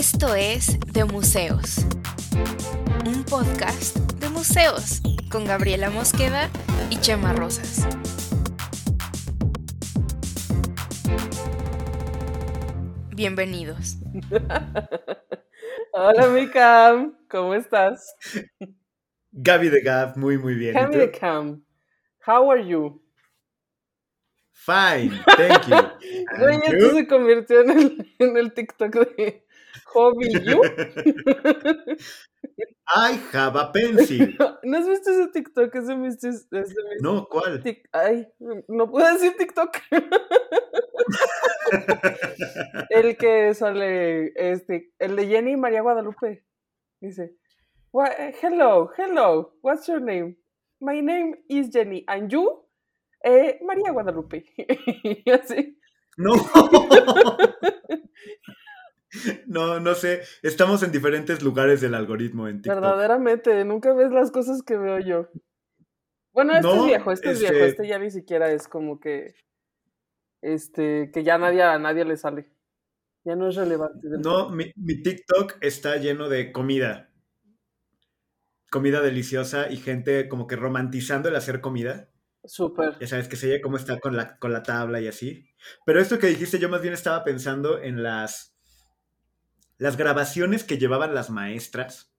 Esto es De Museos, un podcast de museos con Gabriela Mosqueda y Chema Rosas. Bienvenidos. Hola, mi Cam, ¿cómo estás? Gaby de Gab, muy, muy bien. Gaby de Cam, how are you? Fine, thank you. Güey, esto se convirtió en el, en el TikTok de Hobby You. I have a pencil. ¿No has visto ese TikTok? Ese ese No, ¿cuál? tic- Ay, no puedo decir TikTok. el que sale, este, el de Jenny y María Guadalupe. Dice, "Wha- hello, hello, what's your name? My name is Jenny, and you? Eh, María Guadalupe. Y así. No. No, no sé. Estamos en diferentes lugares del algoritmo en TikTok. Verdaderamente, nunca ves las cosas que veo yo. Bueno, este No, es viejo, este es este- viejo, este ya ni siquiera es como que, este, que ya nadie, a nadie le sale. Ya no es relevante. No, mi, mi TikTok está lleno de comida. Comida deliciosa y gente como que romantizando el hacer comida. Súper. Ya sabes que se ve cómo está con la, con la tabla y así. Pero esto que dijiste, yo más bien estaba pensando en las, las grabaciones que llevaban las maestras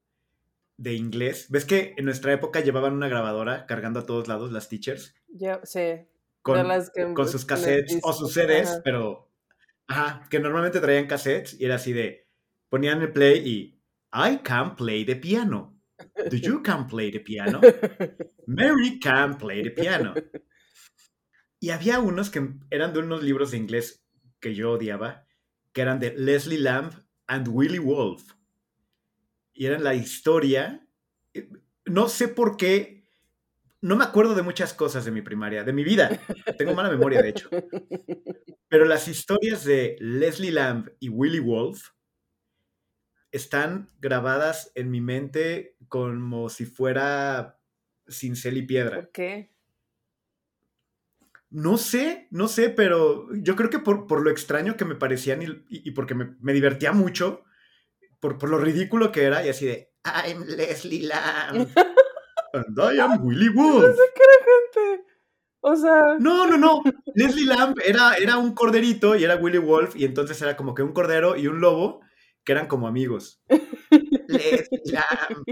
de inglés. ¿Ves que en nuestra época llevaban una grabadora cargando a todos lados las teachers? Ya, sí. Con, las que- con sus cassettes o sus CDs, Ajá. pero... Ajá, que normalmente traían cassettes y era así de... Ponían el play y... I can play the piano. Do you can play the piano? Mary can play the piano. Y había unos que eran de unos libros de inglés que yo odiaba, que eran de Leslie Lamb and Willie Wolf. Y eran la historia. eh, No sé por qué. No me acuerdo de muchas cosas de mi primaria, de mi vida. Tengo mala memoria, de hecho. Pero las historias de Leslie Lamb y Willie Wolf están grabadas en mi mente como si fuera cincel y piedra. ¿Por? No sé, no sé, pero yo creo que por, por lo extraño que me parecían y, y- y porque me, me divertía mucho, por, por lo ridículo que era, y así de, I'm Leslie Lamb. And I am Willy No Wolf. sé qué era gente. O sea, No, no, no. Leslie Lamb era, era un corderito y era Willy Wolf, y entonces era como que un cordero y un lobo que eran como amigos. Leslie Lamb,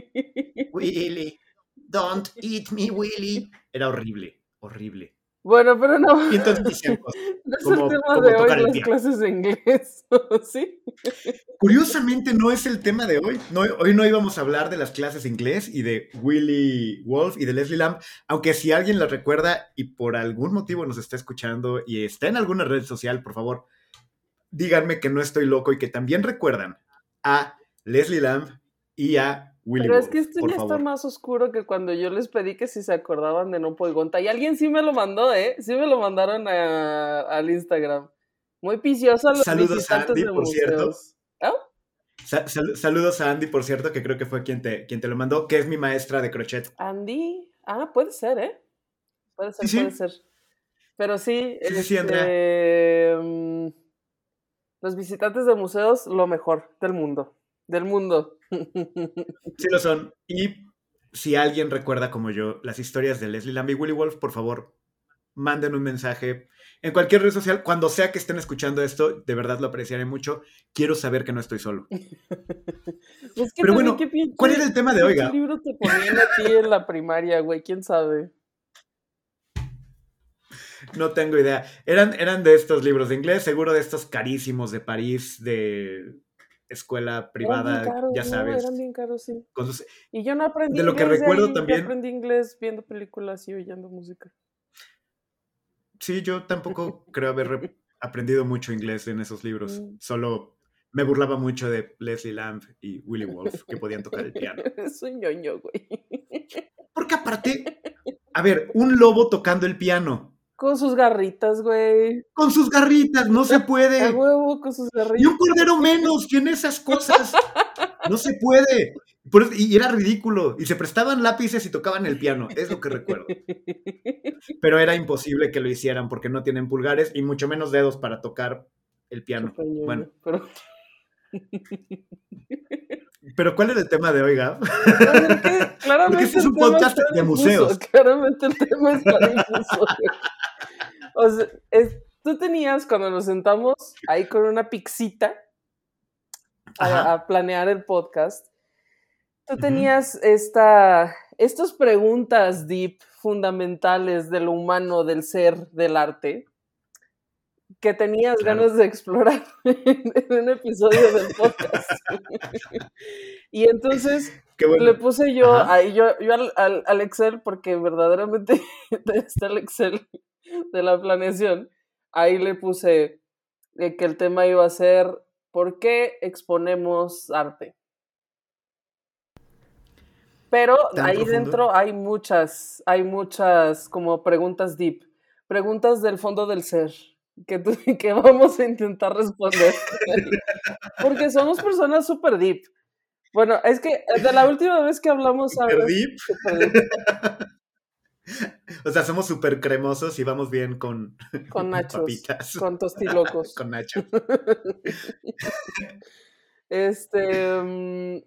Willy, don't eat me, Willy. Era horrible, horrible. Bueno, pero no. Cosas. No es como- el tema de hoy, las clases de inglés. ¿Sí? Curiosamente no es el tema de hoy. No, hoy no íbamos a hablar de las clases de inglés y de Willy Wolf y de Leslie Lamb, aunque si alguien la recuerda y por algún motivo nos está escuchando y está en alguna red social, por favor, díganme que no estoy loco y que también recuerdan a Leslie Lamb y a Willy Pero Wolf. es que esto ya favor. está más oscuro que cuando yo les pedí que si se acordaban de No Poigonta. Y alguien sí me lo mandó, ¿eh? Sí me lo mandaron a- al Instagram. Muy viciosa los Saludos a Andy, de por cierto. ¿Ah? Sa- sal- saludos a Andy, por cierto, que creo que fue quien te, quien te lo mandó, que es mi maestra de crochet. Andy. Ah, puede ser, ¿eh? Puede ser, Sí, sí. puede ser. Pero sí, Sí, sí, sí, este, mm, los visitantes de museos, lo mejor del mundo. Del mundo. Sí lo son. Y si alguien recuerda como yo las historias de Leslie Lamb y Willy Wolf, por favor, manden un mensaje en cualquier red social. Cuando sea que estén escuchando esto, de verdad lo apreciaré mucho. Quiero saber que no estoy solo. Es que Pero bueno, ¿cuál era el tema de hoy, ¿Qué libro te ponían a ti en la primaria, güey? ¿Quién sabe? No tengo idea. Eran, eran de estos libros de inglés, seguro de estos carísimos de París, de escuela privada, caros, ya ¿no? sabes. Eran bien caros, sí. con sus- Y yo no aprendí De lo que inglés recuerdo ahí, yo también- aprendí inglés viendo películas y oyendo música. Sí, yo tampoco creo haber re- aprendido mucho inglés en esos libros. Mm. Solo me burlaba mucho de Leslie Lamb y Willy Wolf, que podían tocar el piano. Es un ñoño, güey. Porque aparte, a ver, un lobo tocando el piano, Con sus garritas, güey. con sus garritas, no se A puede. huevo, con sus Y garritas. un cordero menos tiene esas cosas. No se puede. Por y era ridículo. Y se prestaban lápices y tocaban el piano, es lo que recuerdo. Pero era imposible que lo hicieran porque no tienen pulgares y mucho menos dedos para tocar el piano. Bueno, pero- Pero ¿cuál es el tema de hoy, Gab? claramente Porque este es un podcast de museos. Claramente el tema está difuso. o sea, tú tenías cuando nos sentamos ahí con una pixita a, planear el podcast, tú tenías esta, estas preguntas deep fundamentales de lo humano, del ser, del arte, que tenías ganas de explorar en un episodio del podcast. y entonces le puse yo, ahí yo, yo al, al, Excel, porque verdaderamente está el Excel de la planeación, ahí le puse que el tema iba a ser ¿por qué exponemos arte? Pero ahí dentro hay muchas, hay muchas como preguntas deep, preguntas del fondo del ser que, que vamos a intentar responder. Porque somos personas súper deep. Bueno, es que de la última vez que hablamos... Super deep. o sea, somos súper cremosos y vamos bien con, con nachos, con tostilocos. con nachos. este... Mm,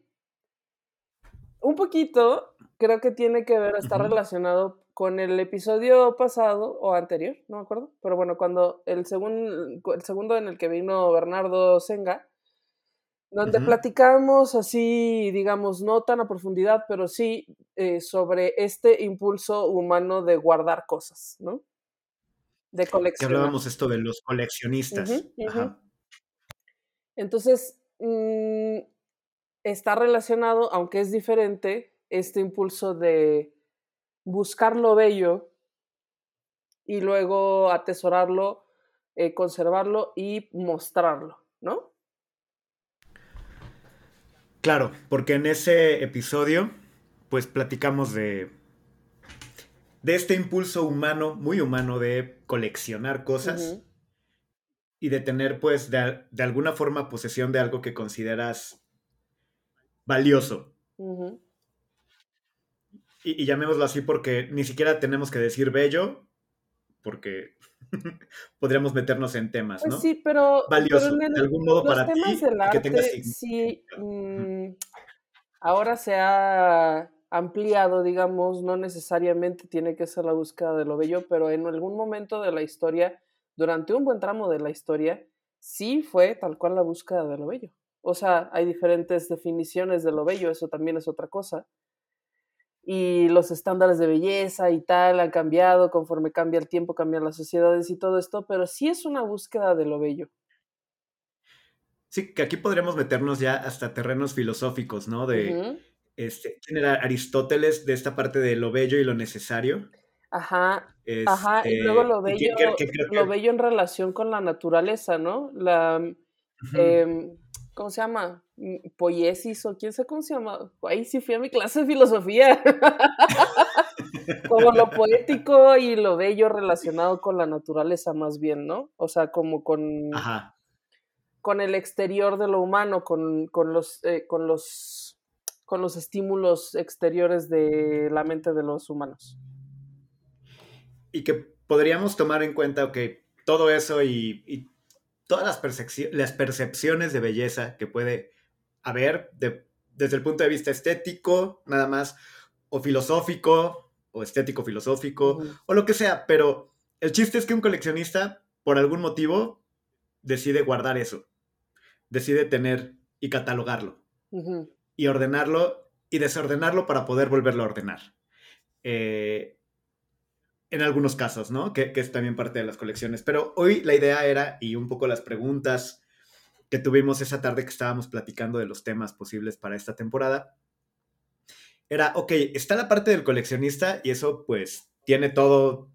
un poquito creo que tiene que ver, está relacionado con el episodio pasado o anterior, no me acuerdo, pero bueno, cuando el, el segundo en el que vino Bernardo Senga, donde platicamos así, digamos, no tan a profundidad, pero sí eh, sobre este impulso humano de guardar cosas, ¿no? De coleccionar. Que hablábamos esto de los coleccionistas. Entonces, mm, está relacionado, aunque es diferente, este impulso de buscar lo bello y luego atesorarlo, eh, conservarlo y mostrarlo, ¿no? Claro, porque en ese episodio, pues platicamos de, de este impulso humano, muy humano, de coleccionar cosas y de tener, pues, de, alguna forma posesión de algo que consideras valioso y, llamémoslo así porque ni siquiera tenemos que decir bello, porque podríamos meternos en temas, pues ¿no? sí, pero, valioso, de algún modo para ti, que tenga sí, mm, ahora se ha ampliado, digamos, no necesariamente tiene que ser la búsqueda de lo bello, pero en algún momento de la historia, durante un buen tramo de la historia, sí fue tal cual la búsqueda de lo bello. O sea, hay diferentes definiciones de lo bello, eso también es otra cosa y los estándares de belleza y tal han cambiado conforme cambia el tiempo, cambian las sociedades y todo esto, pero sí es una búsqueda de lo bello. Sí, que aquí podríamos meternos ya hasta terrenos filosóficos, ¿no? De, este, ¿quién era Aristóteles de esta parte de lo bello y lo necesario? Ajá, ajá, y luego lo bello, lo bello en relación con la naturaleza, ¿no? La, ¿cómo se llama? Poiesis o quién sabe cómo se llama. Ahí sí fui a mi clase de filosofía. como lo poético y lo bello relacionado con la naturaleza más bien, ¿no? O sea, como con, con el exterior de lo humano, con, los, eh, con, los, con los estímulos exteriores de la mente de los humanos. Y que podríamos tomar en cuenta que todo eso y todas las, las percepciones de belleza que puede haber desde el punto de vista estético, nada más, o filosófico, o estético filosófico, o lo que sea, pero el chiste es que un coleccionista, por algún motivo, decide guardar eso, decide tener y catalogarlo, y ordenarlo y desordenarlo para poder volverlo a ordenar. Eh, en algunos casos, ¿no? Que, es también parte de las colecciones. Pero hoy la idea era, y un poco las preguntas que tuvimos esa tarde que estábamos platicando de los temas posibles para esta temporada, era, ok, está la parte del coleccionista y eso pues tiene todo,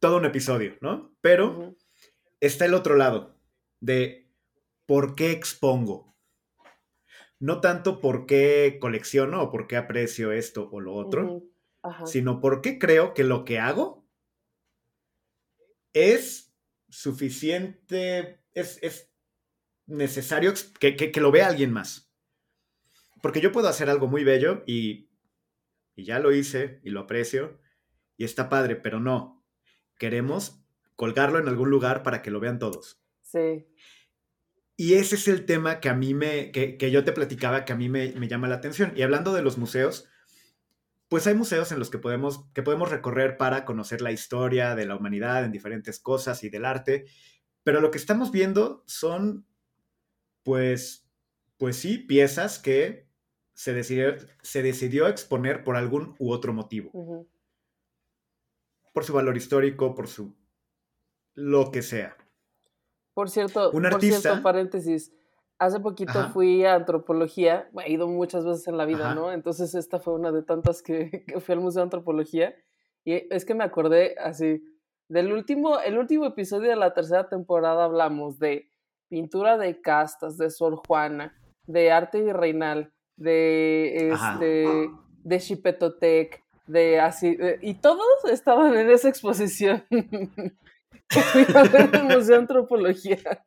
todo un episodio, ¿no? Pero está el otro lado de por qué expongo. No tanto por qué colecciono o por qué aprecio esto o lo otro, sino porque creo que lo que hago es suficiente, es, necesario que, lo vea alguien más. Porque yo puedo hacer algo muy bello y, y ya lo hice y lo aprecio y está padre, pero no. Queremos colgarlo en algún lugar para que lo vean todos. Sí. Y ese es el tema que a mí me, que, que yo te platicaba, que a mí me, me, llama la atención. Y hablando de los museos, pues hay museos en los que podemos, que podemos recorrer para conocer la historia de la humanidad en diferentes cosas y del arte. Pero lo que estamos viendo son, pues, pues sí, piezas que se decidió, se decidió exponer por algún u otro motivo. Uh -huh. Por su valor histórico, por su lo que sea. Por cierto, un artista, por cierto, paréntesis, hace poquito Ajá. fui a antropología, he ido muchas veces en la vida, Ajá. ¿no? Entonces esta fue una de tantas que, que, fui al Museo de Antropología y es que me acordé así del último, el último episodio de la tercera temporada hablamos de pintura de castas, de Sor Juana, de arte virreinal, de este, de Chipetotec, de así, de, y todos estaban en esa exposición en el Museo de Antropología.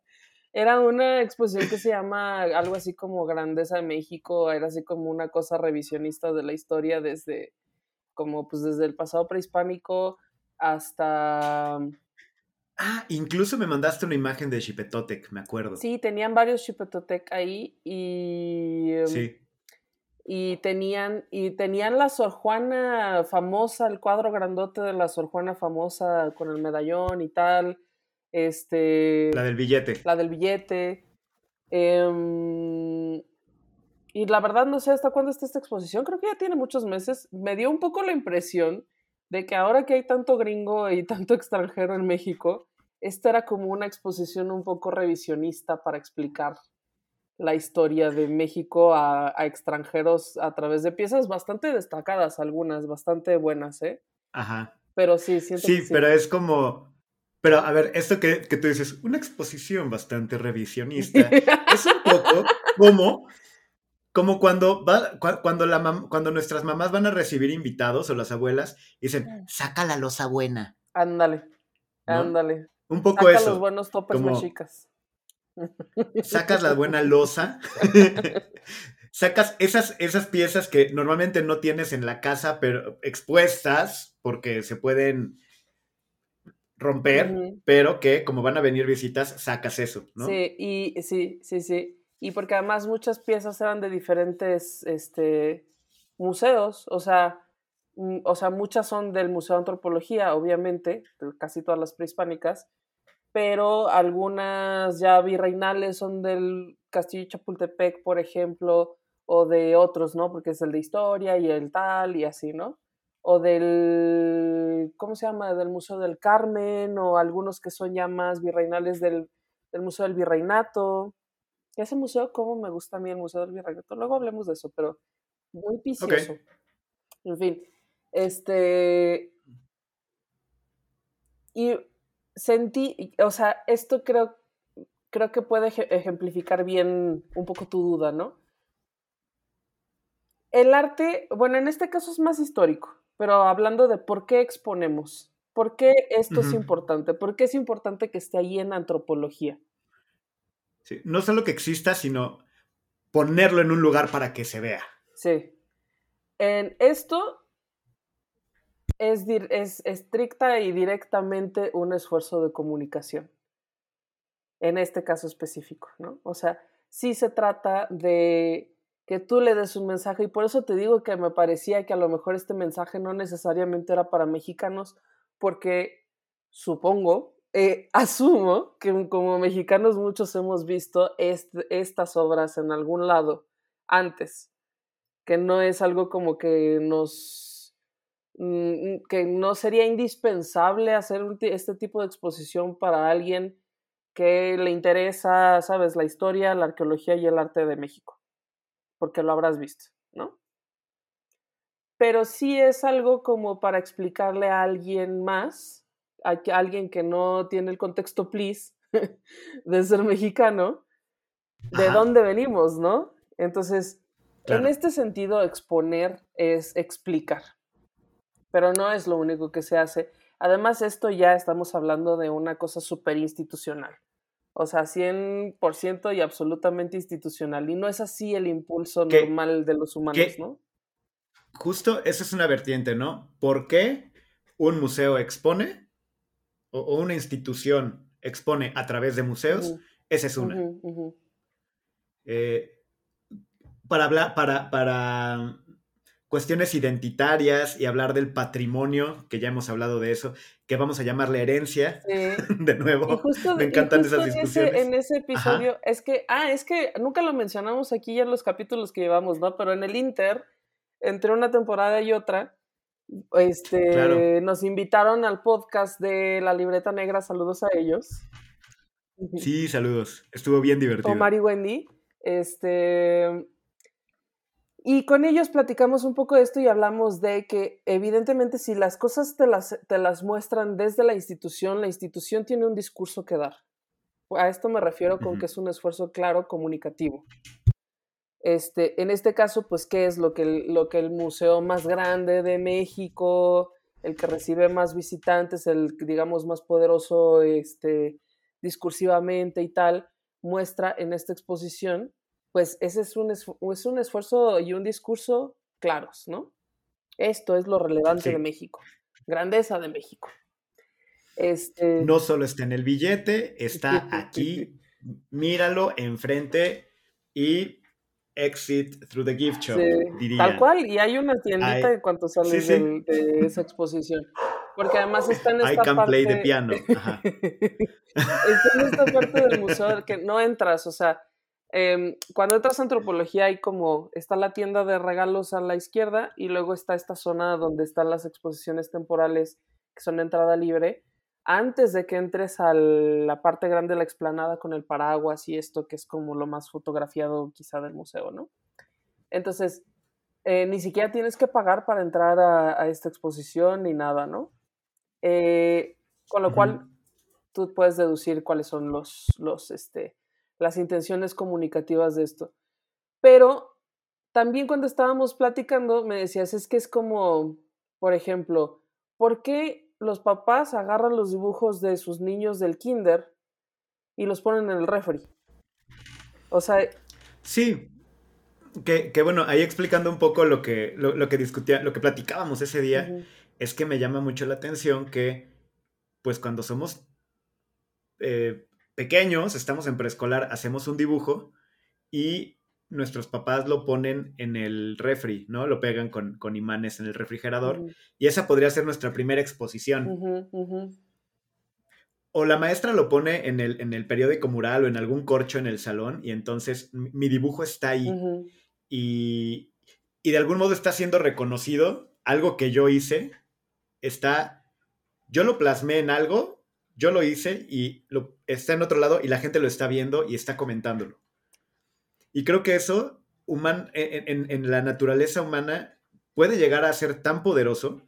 Era una exposición que se llama algo así como Grandeza de México, era así como una cosa revisionista de la historia desde, como pues desde el pasado prehispánico hasta... Ah, incluso me mandaste una imagen de Chipetotec, me acuerdo. Sí, tenían varios Chipetotec ahí y... Sí. Y tenían, y tenían la Sor Juana famosa, el cuadro grandote de la Sor Juana famosa con el medallón y tal. Este, la del billete. La del billete. Eh, y la verdad no sé hasta cuándo está esta exposición, creo que ya tiene muchos meses. Me dio un poco la impresión de que ahora que hay tanto gringo y tanto extranjero en México, esta era como una exposición un poco revisionista para explicar la historia de México a, a extranjeros a través de piezas bastante destacadas, algunas, bastante buenas, ¿eh? Ajá. Pero sí, siento sí, que sí. pero es como pero a ver, esto que, que, tú dices, una exposición bastante revisionista, es un poco como, como cuando, va, cuando, la mam, cuando nuestras mamás van a recibir invitados o las abuelas dicen, saca la losa buena. Ándale, ¿no? ándale. Un poco saca eso. los buenos topes como, mexicas. Sacas la buena losa. sacas esas, esas piezas que normalmente no tienes en la casa, pero expuestas, porque se pueden romper, uh -huh. pero que como van a venir visitas, sacas eso, ¿no? Sí, y sí, sí, sí. Y porque además muchas piezas eran de diferentes este, museos, o sea, o sea, muchas son del Museo de Antropología, obviamente, casi todas las prehispánicas, pero algunas ya virreinales son del Castillo de Chapultepec, por ejemplo, o de otros, ¿no? Porque es el de historia y el tal y así, ¿no? o del, ¿cómo se llama? Del Museo del Carmen, o algunos que son ya más virreinales del, del Museo del Virreinato. Ese museo, ¿cómo me gusta a mí el Museo del Virreinato? Luego hablemos de eso, pero muy vicioso. Okay. En fin, este... Y sentí, o sea, esto creo, creo que puede ejemplificar bien un poco tu duda, ¿no? El arte, bueno, en este caso es más histórico, pero hablando de por qué exponemos, por qué esto uh -huh. es importante, por qué es importante que esté ahí en antropología. No solo que exista, sino ponerlo en un lugar para que se vea. Sí. En esto es, es estricta y directamente un esfuerzo de comunicación. En este caso específico, ¿no? O sea, sí se trata de que tú le des un mensaje y por eso te digo que me parecía que a lo mejor este mensaje no necesariamente era para mexicanos porque supongo, eh, asumo que como mexicanos muchos hemos visto est estas obras en algún lado antes, que no es algo como que nos mm, que no sería indispensable hacer este tipo de exposición para alguien que le interesa, sabes, la historia, la arqueología y el arte de México porque lo habrás visto, ¿no? Pero sí es algo como para explicarle a alguien más, a alguien que no tiene el contexto, please, de ser mexicano, de Ajá. dónde venimos, ¿no? Entonces, claro. en este sentido, exponer es explicar, pero no es lo único que se hace. Además, esto ya estamos hablando de una cosa súper institucional. O sea, 100% y absolutamente institucional. Y no es así el impulso ¿Qué? normal de los humanos, ¿Qué? ¿no? Justo esa es una vertiente, ¿no? ¿Por qué un museo expone o, o una institución expone a través de museos uh -huh. Esa es una. Ujú, ujú. Eh, para hablar, para, para cuestiones identitarias y hablar del patrimonio, que ya hemos hablado de eso, que vamos a llamarle herencia, Sí. de nuevo. Y justo, Me y encantan justo esas en ese- discusiones. En ese, episodio, es que, ah, es que nunca lo mencionamos aquí ya en los capítulos que llevamos, ¿no? Pero en el Inter, entre una temporada y otra, este, Claro. nos invitaron al podcast de La Libreta Negra, saludos a ellos. Sí, saludos. Estuvo bien divertido. Omar y Wendy. Este. Y con ellos platicamos un poco de esto y hablamos de que evidentemente si las cosas te las, te las muestran desde la institución, la institución tiene un discurso que dar. A esto me refiero con que es un esfuerzo claro comunicativo. Este, en este caso, pues, ¿qué es lo que, el, lo que el museo más grande de México, el que recibe más visitantes, el, digamos, más poderoso este, discursivamente y tal, muestra en esta exposición? Pues ese es un, es un esfuerzo y un discurso claros, ¿no? Esto es lo relevante Sí. de México, grandeza de México. Este, No solo está en el billete, está aquí. Míralo enfrente y exit through the gift shop, Sí, diría. Tal cual, y hay una tiendita I- en cuanto sales sí, sí. del- de esa exposición. Porque además está en I esta can parte... play the piano. Ajá. está en esta parte del museo que no entras, o sea, em, cuando entras a antropología hay como, está la tienda de regalos a la izquierda y luego está esta zona donde están las exposiciones temporales que son de entrada libre, antes de que entres a la parte grande de la explanada con el paraguas y esto que es como lo más fotografiado quizá del museo, ¿no? Entonces, eh, ni siquiera tienes que pagar para entrar a, a esta exposición ni nada, ¿no? Eh, con lo cual, tú puedes deducir cuáles son los, los, este, las intenciones comunicativas de esto. Pero también cuando estábamos platicando, me decías, es que es como, por ejemplo, ¿por qué los papás agarran los dibujos de sus niños del kinder y los ponen en el refri? O sea, Sí. Que, que bueno, ahí explicando un poco lo que, lo, lo que discutía, lo que platicábamos ese día, es que me llama mucho la atención que, pues cuando somos eh, pequeños, estamos en preescolar, hacemos un dibujo y nuestros papás lo ponen en el refri, ¿no? Lo pegan con, con imanes en el refrigerador y esa podría ser nuestra primera exposición. O la maestra lo pone en el, en el periódico mural o en algún corcho en el salón y entonces mi dibujo está ahí y, y de algún modo está siendo reconocido, algo que yo hice, está, yo lo plasmé en algo, yo lo hice y lo, está en otro lado y la gente lo está viendo y está comentándolo. Y creo que eso, human, en, en- en la naturaleza humana, puede llegar a ser tan poderoso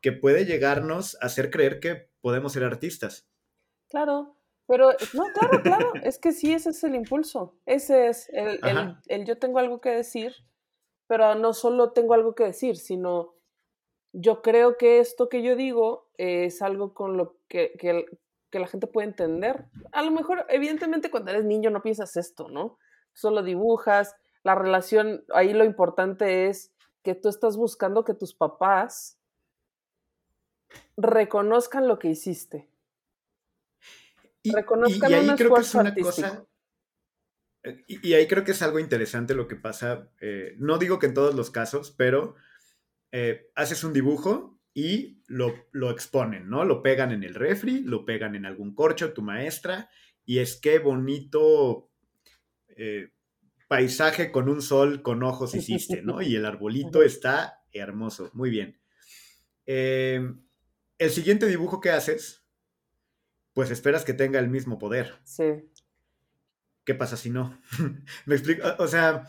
que puede llegarnos a hacer creer que podemos ser artistas. Claro, pero no, claro, claro, es que sí, ese es el impulso, ese es el, el- yo tengo algo que decir, pero no solo tengo algo que decir, sino yo creo que esto que yo digo es algo con lo que, que, que la gente puede entender. A lo mejor, evidentemente, cuando eres niño no piensas esto, ¿no? Solo dibujas, la relación, ahí lo importante es que tú estás buscando que tus papás reconozcan lo que hiciste. Y, y- Reconozcan y ahí un creo que es una artístico. cosa. eh, Y, y ahí creo que es algo interesante lo que pasa. eh, no digo que en todos los casos, pero eh, haces un dibujo y lo, lo exponen, ¿no? Lo pegan en el refri, lo pegan en algún corcho, tu maestra, y es que bonito eh, paisaje con un sol con ojos hiciste, ¿no? Y el arbolito está hermoso, muy bien. Eh, el siguiente dibujo que haces, pues esperas que tenga el mismo poder. Sí. ¿Qué pasa si no? Me explico. O sea,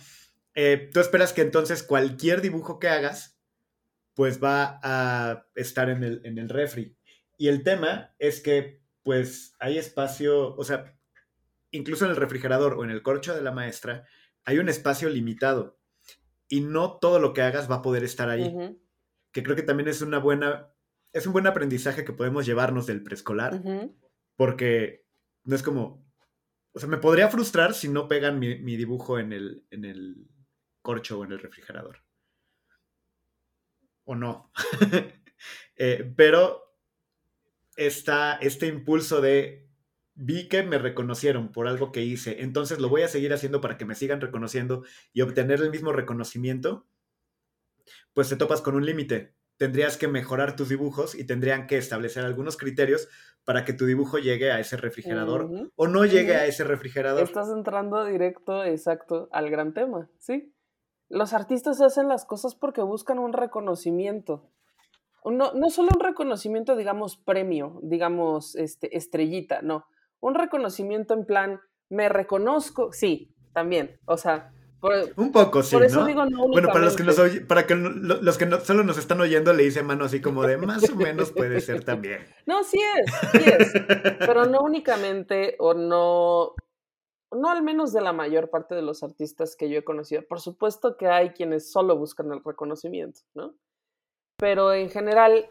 eh, tú esperas que entonces cualquier dibujo que hagas, pues va a estar en el, en el refri. Y el tema es que, pues, hay espacio, o sea, incluso en el refrigerador o en el corcho de la maestra, hay un espacio limitado. Y no todo lo que hagas va a poder estar ahí. Que creo que también es una buena, es un buen aprendizaje que podemos llevarnos del preescolar porque no es como, o sea, me podría frustrar si no pegan mi, mi dibujo en el, en el corcho o en el refrigerador. O no. Eh, pero está este impulso de vi que me reconocieron por algo que hice, entonces lo voy a seguir haciendo para que me sigan reconociendo y obtener el mismo reconocimiento, pues te topas con un límite. Tendrías que mejorar tus dibujos y tendrían que establecer algunos criterios para que tu dibujo llegue a ese refrigerador o no llegue a ese refrigerador. Estás entrando directo, exacto, al gran tema, ¿sí? Los artistas hacen las cosas porque buscan un reconocimiento. No, no solo un reconocimiento, digamos, premio, digamos, este, estrellita, no un reconocimiento en plan, me reconozco, sí, también, o sea, un poco, sí. Por eso digo no Bueno, para los que, nos para que los que no, solo nos están oyendo, le hice mano así como de más o menos puede ser también. No, sí es, sí es. pero no únicamente, o no, no al menos de la mayor parte de los artistas que yo he conocido. Por supuesto que hay quienes solo buscan el reconocimiento, ¿no? Pero en general.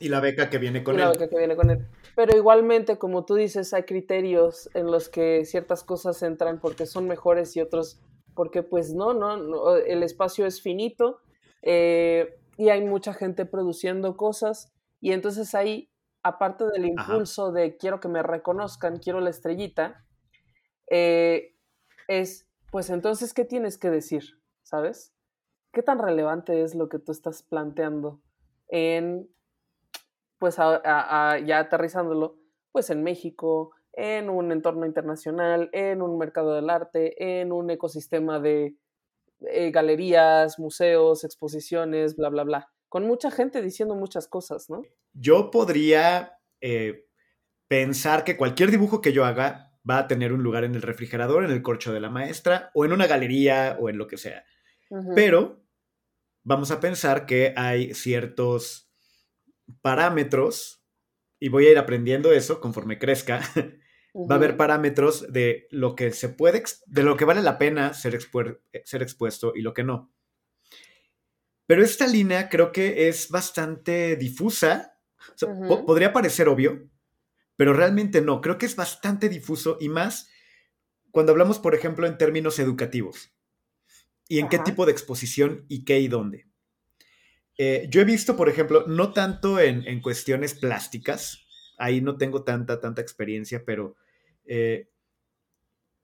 Y la beca que viene con y él. La beca que viene con él. Pero igualmente, como tú dices, hay criterios en los que ciertas cosas entran porque son mejores y otros porque pues no, no, el espacio es finito eh, y hay mucha gente produciendo cosas y entonces ahí, aparte del impulso de quiero que me reconozcan, quiero la estrellita, eh, es pues entonces, ¿qué tienes que decir? ¿Sabes? ¿Qué tan relevante es lo que tú estás planteando en pues ya aterrizándolo, pues en México, en un entorno internacional, en un mercado del arte, en un ecosistema de eh, galerías, museos, exposiciones, bla, bla, bla. Con mucha gente diciendo muchas cosas, ¿no? Yo podría eh, pensar que cualquier dibujo que yo haga va a tener un lugar en el refrigerador, en el corcho de la maestra, o en una galería, o en lo que sea. Pero vamos a pensar que hay ciertos parámetros, y voy a ir aprendiendo eso conforme crezca, va a haber parámetros de lo que se puede, de lo que vale la pena ser, ser expuesto y lo que no. Pero esta línea creo que es bastante difusa. podría parecer obvio, pero realmente no. Creo que es bastante difuso y más cuando hablamos, por ejemplo, en términos educativos. Y en qué tipo de exposición y qué y dónde. Eh, yo he visto, por ejemplo, no tanto en, cuestiones plásticas, ahí no tengo tanta, tanta experiencia, pero eh,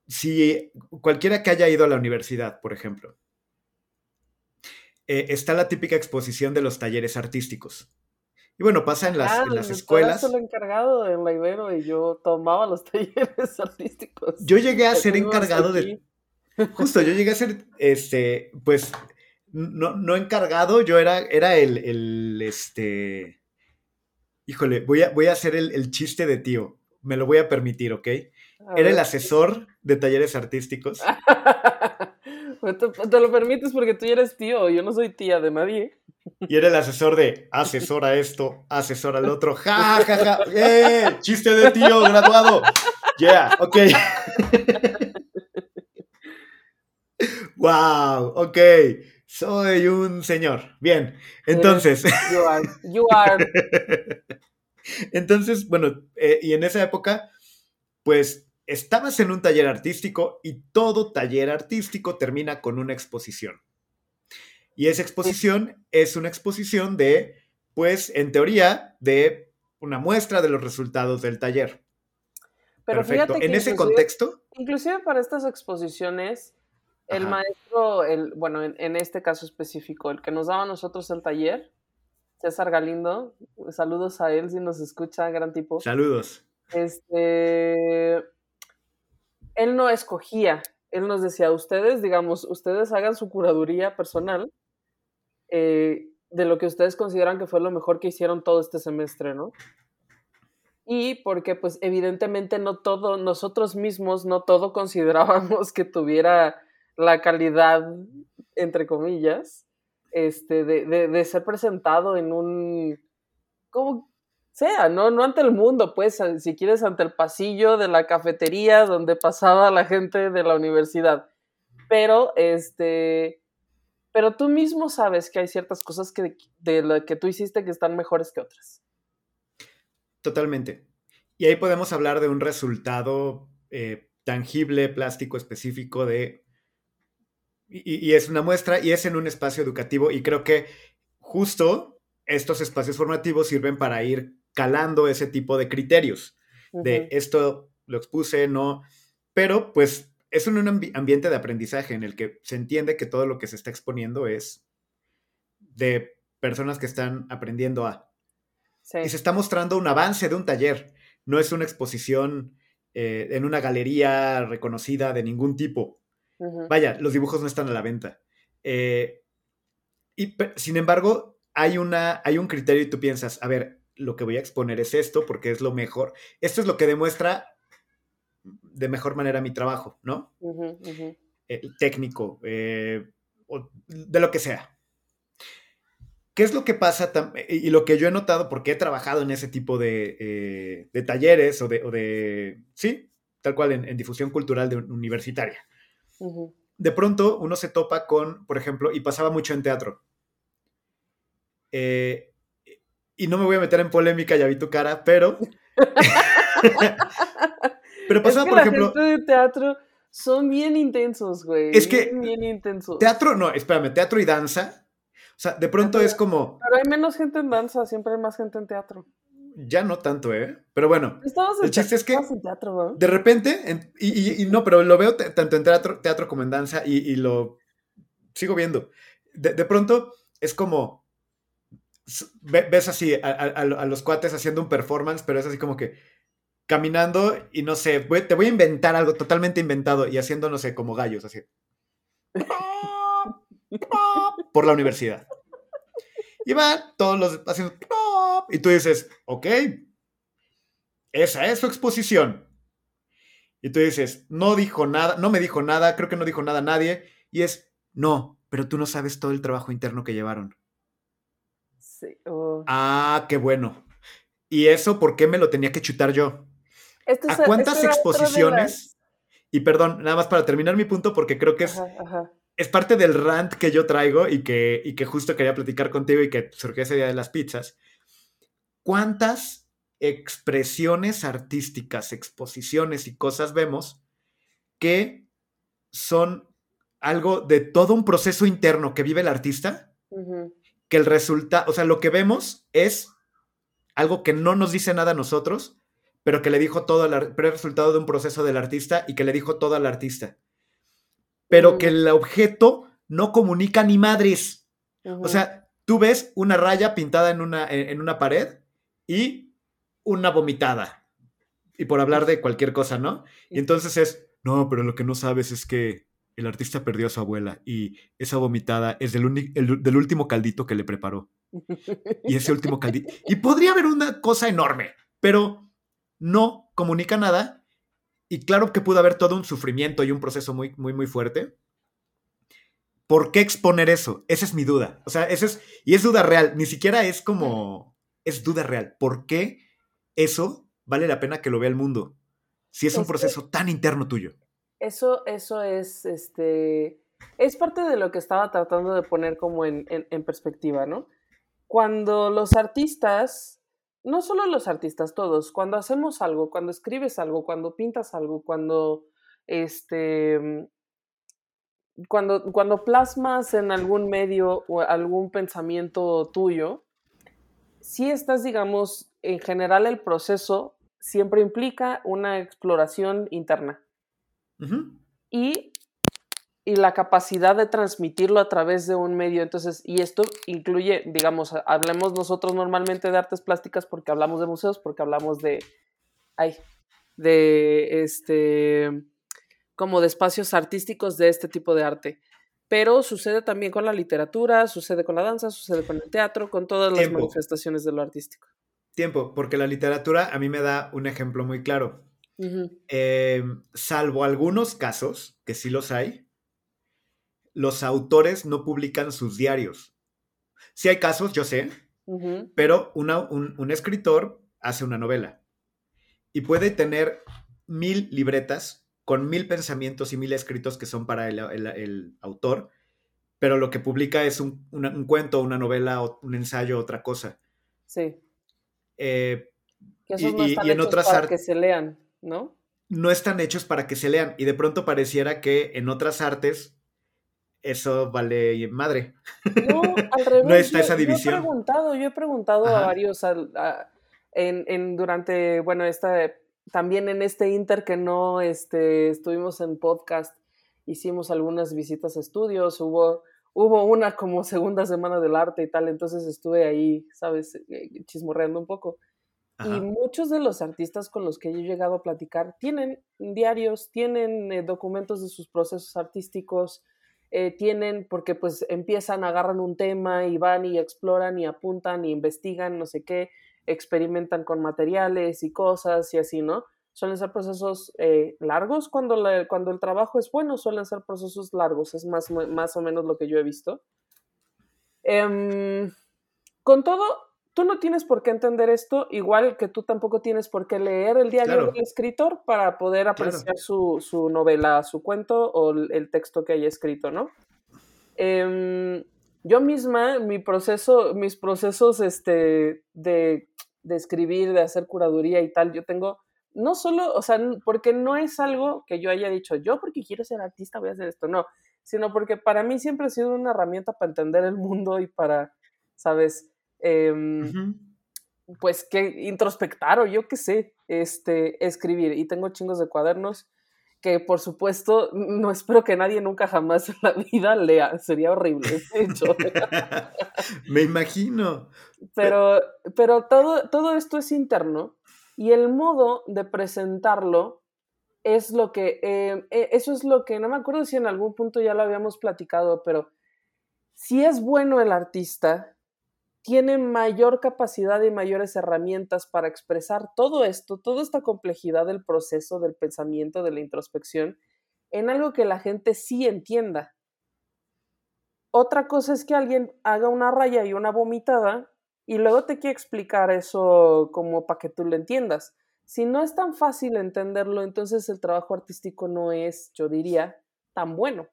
si cualquiera que haya ido a la universidad, por ejemplo, eh, está la típica exposición de los talleres artísticos. Y bueno, pasa en las, ah, en las escuelas. Yo encargado en la Ibero y yo tomaba los talleres artísticos. Yo llegué a ser encargado de. Justo, yo llegué a ser, este, pues, no, no encargado, yo era, era el, el, este, híjole, voy a, voy a hacer el, chiste de tío, me lo voy a permitir, ¿ok? era el asesor de talleres artísticos. te, lo permites porque tú eres tío, yo no soy tía de nadie. Y era el asesor de asesora esto, asesora al otro, ja, ja, ja, ¡eh! Chiste de tío graduado. Yeah, ok. wow, ok soy un señor. Bien, entonces. You are. You are. entonces, bueno, eh, y en esa época, pues estabas en un taller artístico y todo taller artístico termina con una exposición. Y esa exposición es una exposición de, pues, en teoría, de una muestra de los resultados del taller. Pero Perfecto. en ese contexto. Inclusive para estas exposiciones, el maestro, el, bueno, en, este caso específico, el que nos daba a nosotros el taller, César Galindo, saludos a él si nos escucha, gran tipo. Saludos. Este, él no escogía, él nos decía, ustedes, digamos, ustedes hagan su curaduría personal eh, de lo que ustedes consideran que fue lo mejor que hicieron todo este semestre, ¿no? Y porque, pues, evidentemente no todo, nosotros mismos no todo considerábamos que tuviera la calidad, entre comillas, este, de, de, ser presentado en un, como sea, ¿no? No ante el mundo, pues, si quieres, ante el pasillo de la cafetería donde pasaba la gente de la universidad. Pero, este, pero tú mismo sabes que hay ciertas cosas que, de lo que tú hiciste que están mejores que otras. Totalmente. Y ahí podemos hablar de un resultado eh, tangible, plástico, específico de y, es una muestra y es en un espacio educativo y creo que justo estos espacios formativos sirven para ir calando ese tipo de criterios de esto lo expuse, no, pero pues es un, ambiente de aprendizaje en el que se entiende que todo lo que se está exponiendo es de personas que están aprendiendo a. Y se está mostrando un avance de un taller, no es una exposición eh, en una galería reconocida de ningún tipo. Vaya, los dibujos no están a la venta. Eh, y, sin embargo, hay, una, hay un criterio y tú piensas, a ver, lo que voy a exponer es esto porque es lo mejor. Esto es lo que demuestra de mejor manera mi trabajo, ¿no? Eh, técnico, de lo que sea. ¿Qué es lo que pasa? Y lo que yo he notado, porque he trabajado en ese tipo de, eh, talleres o de, sí, tal cual en, difusión cultural de universitaria. De pronto uno se topa con, por ejemplo, y pasaba mucho en teatro. Eh, y no me voy a meter en polémica, ya vi tu cara, pero... pero pasaba, por ejemplo... Gente de teatro son bien intensos, güey. Es que... Bien intensos. Teatro, no, espérame, teatro y danza o sea, de pronto es como... Pero hay menos gente en danza, siempre hay más gente en teatro. Ya no tanto, ¿eh? Pero bueno, el chiste es que en teatro, de repente, y, no, pero lo veo tanto en teatro, teatro como en danza y, lo sigo viendo. De, pronto es como, ves así a, los cuates haciendo un performance, pero es así como que caminando y no sé, te voy a inventar algo totalmente inventado y haciendo, no sé, como gallos, así. por la universidad. Y van todos los haciendo y tú dices, ok, esa es su exposición. Y tú dices, no dijo nada, no me dijo nada, creo que no dijo nada a nadie. Y es, no, pero tú no sabes todo el trabajo interno que llevaron. Sí. Oh. Ah, qué bueno. ¿Y eso por qué me lo tenía que chutar yo? ¿A cuántas exposiciones? Y perdón, nada más para terminar mi punto, porque creo que es es parte del rant que yo traigo y que, y que justo quería platicar contigo y que surgió ese día de las pizzas. ¿Cuántas expresiones artísticas, exposiciones y cosas vemos que son algo de todo un proceso interno que vive el artista? Que el resultado, o sea, lo que vemos es algo que no nos dice nada a nosotros, pero que le dijo todo el, resultado de un proceso del artista y que le dijo todo al artista pero que el objeto no comunica ni madres. O sea, tú ves una raya pintada en una, en una pared y una vomitada. Y por hablar de cualquier cosa, ¿no? Y entonces es, no, pero lo que no sabes es que el artista perdió a su abuela y esa vomitada es del, del último caldito que le preparó. Y ese último caldito. Y podría haber una cosa enorme, pero no comunica nada y claro que pudo haber todo un sufrimiento y un proceso muy, muy, muy fuerte. ¿Por qué exponer eso? Esa es mi duda. O sea, esa es, y es duda real, ni siquiera es como, es duda real. ¿Por qué eso vale la pena que lo vea el mundo? Si es un proceso tan interno tuyo. Eso, eso es, este, es parte de lo que estaba tratando de poner como en, en perspectiva, ¿no? Cuando los artistas no solo los artistas, todos, cuando hacemos algo, cuando escribes algo, cuando pintas algo, cuando este mm, cuando, cuando plasmas en algún medio o algún pensamiento tuyo, si estás, digamos, en general el proceso siempre implica una exploración interna. Y y la capacidad de transmitirlo a través de un medio. Entonces, y esto incluye, digamos, hablemos nosotros normalmente de artes plásticas porque hablamos de museos, porque hablamos de, ay, de este, como de espacios artísticos de este tipo de arte. Pero sucede también con la literatura, sucede con la danza, sucede con el teatro, con todas las manifestaciones de lo artístico. Tiempo, porque la literatura a mí me da un ejemplo muy claro. Eh, salvo algunos casos, que sí los hay, los autores no publican sus diarios. Sí hay casos, yo sé, pero un, escritor hace una novela y puede tener mil libretas con mil pensamientos y mil escritos que son para el, autor, pero lo que publica es un, cuento, una novela, un ensayo, otra cosa. Sí. Eh, que esos no están y, en otras para que se lean, ¿no? No están hechos para que se lean y de pronto pareciera que en otras artes eso vale madre. No, al revés. no está esa división. Yo he preguntado, yo he preguntado a varios en, durante, bueno, esta también en este inter que no este, estuvimos en podcast, hicimos algunas visitas a estudios, hubo, hubo una como segunda semana del arte y tal, entonces estuve ahí, ¿sabes?, eh, chismorreando un poco. Y muchos de los artistas con los que yo he llegado a platicar tienen diarios, tienen eh, documentos de sus procesos artísticos, eh, tienen, porque pues empiezan, agarran un tema y van y exploran y apuntan y investigan, no sé qué, experimentan con materiales y cosas y así, ¿no? Suelen ser procesos eh, largos cuando, cuando el trabajo es bueno, suelen ser procesos largos, es más, más o menos lo que yo he visto. Em, con todo, tú no tienes por qué entender esto, igual que tú tampoco tienes por qué leer el diario del escritor para poder apreciar su, novela, su cuento o el texto que haya escrito, ¿no? Em, yo misma, mi proceso, mis procesos este, de, de, escribir, de hacer curaduría y tal, yo tengo, no solo, o sea, porque no es algo que yo haya dicho, yo porque quiero ser artista voy a hacer esto, no, sino porque para mí siempre ha sido una herramienta para entender el mundo y para, ¿sabes? Em, pues que introspectar o yo qué sé, este, escribir. Y tengo chingos de cuadernos que por supuesto no espero que nadie nunca jamás en la vida lea, sería horrible, Me imagino. Pero, pero todo, todo esto es interno y el modo de presentarlo es lo que, em, e, eso es lo que, no me acuerdo si en algún punto ya lo habíamos platicado, pero si es bueno el artista, tiene mayor capacidad y mayores herramientas para expresar todo esto, toda esta complejidad del proceso, del pensamiento, de la introspección, en algo que la gente sí entienda. Otra cosa es que alguien haga una raya y una vomitada y luego te quiere explicar eso como para que tú lo entiendas. Si no es tan fácil entenderlo, entonces el trabajo artístico no es, yo diría, tan bueno,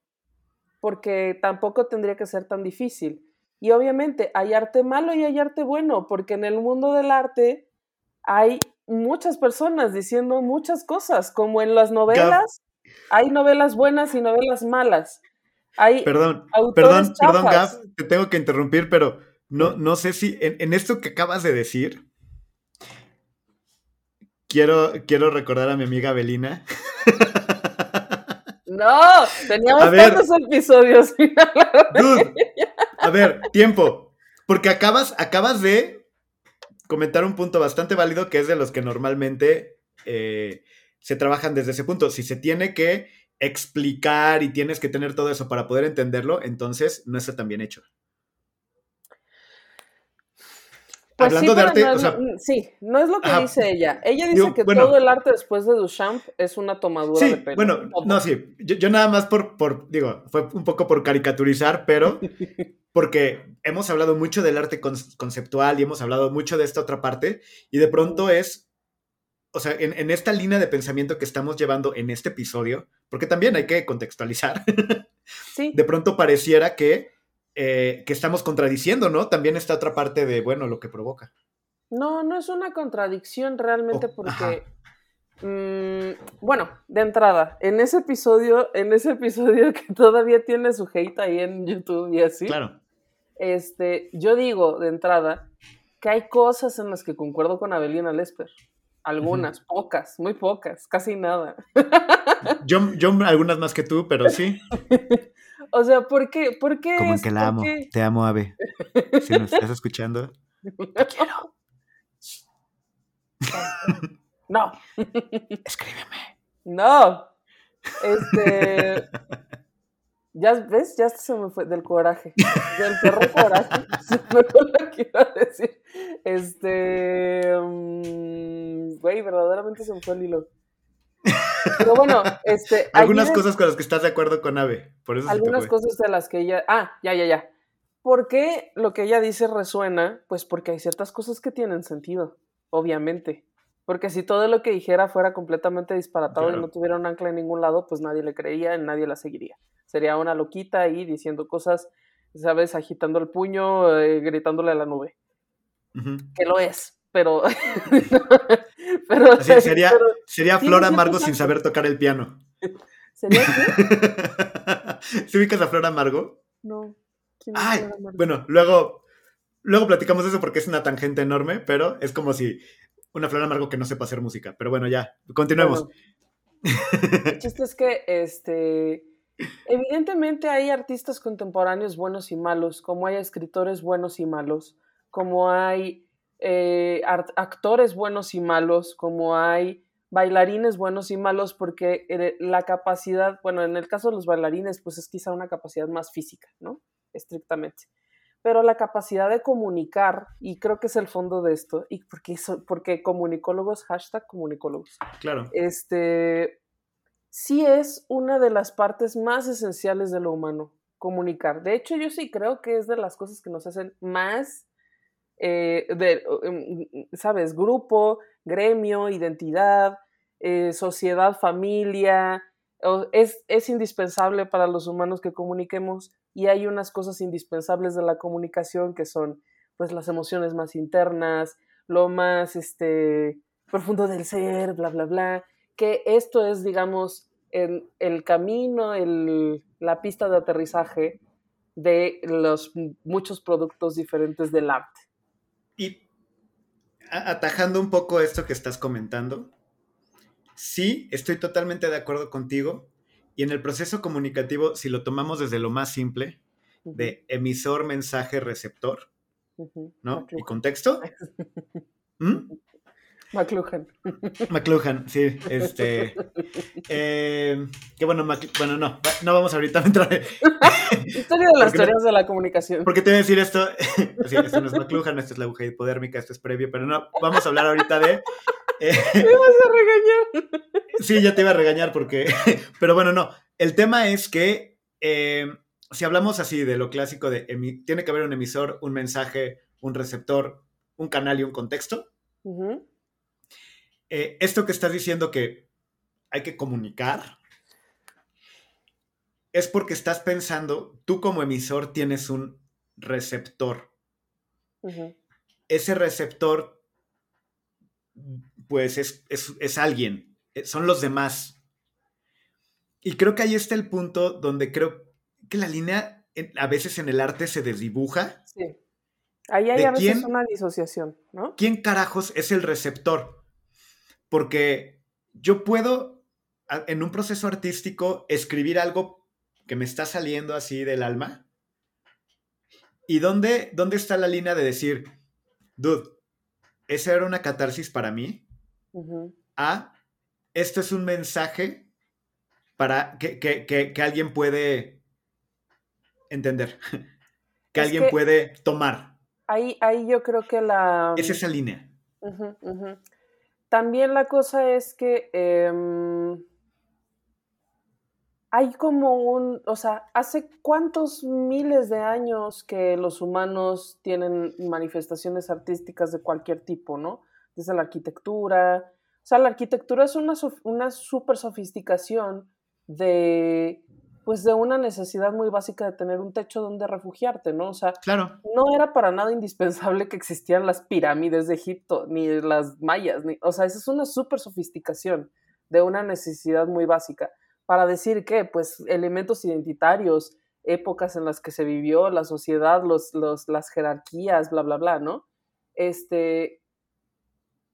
porque tampoco tendría que ser tan difícil y obviamente hay arte malo y hay arte bueno, porque en el mundo del arte hay muchas personas diciendo muchas cosas, como en las novelas, hay novelas buenas y novelas malas. Hay perdón, perdón, perdón, Gaf, te tengo que interrumpir, pero no, no sé si en, esto que acabas de decir, quiero, quiero recordar a mi amiga Belina. No, teníamos tantos episodios. Dude, a ver, tiempo. Porque acabas, acabas de comentar un punto bastante válido que es de los que normalmente eh, se trabajan desde ese punto. Si se tiene que explicar y tienes que tener todo eso para poder entenderlo, entonces no está tan bien hecho. Pues Hablando de arte, no sí, no es lo que dice ella. Ella dice que todo el arte después de Duchamp es una tomadura de pelo. Bueno, no, sí. Yo, nada más por, por, digo, fue un poco por caricaturizar, pero porque hemos hablado mucho del arte conceptual y hemos hablado mucho de esta otra parte, y de pronto es, o sea, en, esta línea de pensamiento que estamos llevando en este episodio, porque también hay que contextualizar, de pronto pareciera que, eh, que estamos contradiciendo, ¿no? También esta otra parte de, bueno, lo que provoca. No, no es una contradicción realmente porque... Mm, bueno, de entrada, en ese episodio, en ese episodio que todavía tiene su hate ahí en YouTube y así. Claro. Este, yo digo de entrada que hay cosas en las que concuerdo con Abelina Lesper. Algunas, pocas, muy pocas, casi nada. Yo, yo algunas más que tú, pero sí. o sea, ¿por qué? ¿Por qué? Como que la amo. Te amo, Ave. Si nos estás escuchando, te quiero. No. Escríbeme. No. Este. Ya ves, ya se me fue del coraje. Del perro coraje. Se me fue lo que iba a decir. Este. Mm, güey, verdaderamente se me fue el hilo. Pero bueno, este. Algunas cosas con las que estás de acuerdo con Ave. Por eso algunas cosas de las que ella. Ah, ya, ya, ya. ¿Por qué lo que ella dice resuena? Pues porque hay ciertas cosas que tienen sentido, obviamente. Porque si todo lo que dijera fuera completamente disparatado y no tuviera un ancla en ningún lado, pues nadie le creía y nadie la seguiría. Sería una loquita ahí diciendo cosas, ¿sabes? Agitando el puño, eh, gritándole a la nube. Que lo es, pero. pero sería, sería Flor Amargo sin saber tocar el piano. ¿Sería qué? ¿Se ubicas a Flor Amargo? No. Ay, bueno, luego, luego platicamos de eso porque es una tangente enorme, pero es como si una flor amargo que no sepa hacer música. Pero bueno, ya, continuemos. el chiste es que, este, evidentemente hay artistas contemporáneos buenos y malos, como hay escritores buenos y malos, como hay eh, actores buenos y malos, como hay bailarines buenos y malos, porque eh, la capacidad, bueno, en el caso de los bailarines, pues es quizá una capacidad más física, ¿no? Estrictamente. Pero la capacidad de comunicar, y creo que es el fondo de esto, y porque, porque comunicólogos, hashtag comunicólogos. Claro. Este, sí es una de las partes más esenciales de lo humano, comunicar. De hecho, yo sí creo que es de las cosas que nos hacen más, eh, de, em, ¿sabes? Grupo, gremio, identidad, eh, sociedad, familia. Es, es indispensable para los humanos que comuniquemos y hay unas cosas indispensables de la comunicación que son pues las emociones más internas, lo más este, profundo del ser, bla, bla, bla, que esto es, digamos, el, el camino, el, la pista de aterrizaje de los muchos productos diferentes del arte. Y atajando un poco esto que estás comentando, sí, estoy totalmente de acuerdo contigo. Y en el proceso comunicativo, si lo tomamos desde lo más simple, de emisor, mensaje, receptor, ¿no? Y contexto. ¿Mm? McLuhan. McLuhan, sí, este. Eh, qué bueno, bueno, no, no vamos ahorita a entrar. Historia de las teorías de la comunicación. Porque te voy a decir esto. sí, esto no es McLuhan, esto es la aguja hipodérmica, esto es previo, pero no, vamos a hablar ahorita de. Eh, Me vas a regañar. sí, ya te iba a regañar porque. pero bueno, no. El tema es que. Eh, si hablamos así de lo clásico de tiene que haber un emisor, un mensaje, un receptor, un canal y un contexto. Eh, esto que estás diciendo que hay que comunicar es porque estás pensando, tú como emisor tienes un receptor. Ese receptor, pues es, es, alguien, eh, son los demás. Y creo que ahí está el punto donde creo que la línea a veces en el arte se desdibuja. Sí. Ahí hay a veces una disociación, ¿no? ¿Quién carajos es el receptor? Porque yo puedo en un proceso artístico escribir algo que me está saliendo así del alma. ¿Y dónde, dónde está la línea de decir, dude, esa era una catarsis para mí? A, esto es un mensaje para que, alguien puede entender, que alguien puede tomar. Ahí, ahí yo creo que la... Es esa línea. También la cosa es que em, hay como un, o sea, hace cuántos miles de años que los humanos tienen manifestaciones artísticas de cualquier tipo, ¿no? Desde la arquitectura. O sea, la arquitectura es una, una super sofisticación de, pues de una necesidad muy básica de tener un techo donde refugiarte, ¿no? O sea, claro. no era para nada indispensable que existieran las pirámides de Egipto, ni las mayas, ni, o sea, esa es una súper sofisticación de una necesidad muy básica. Para decir que, pues, elementos identitarios, épocas en las que se vivió la sociedad, los, los, las jerarquías, bla, bla, bla, ¿no? Este,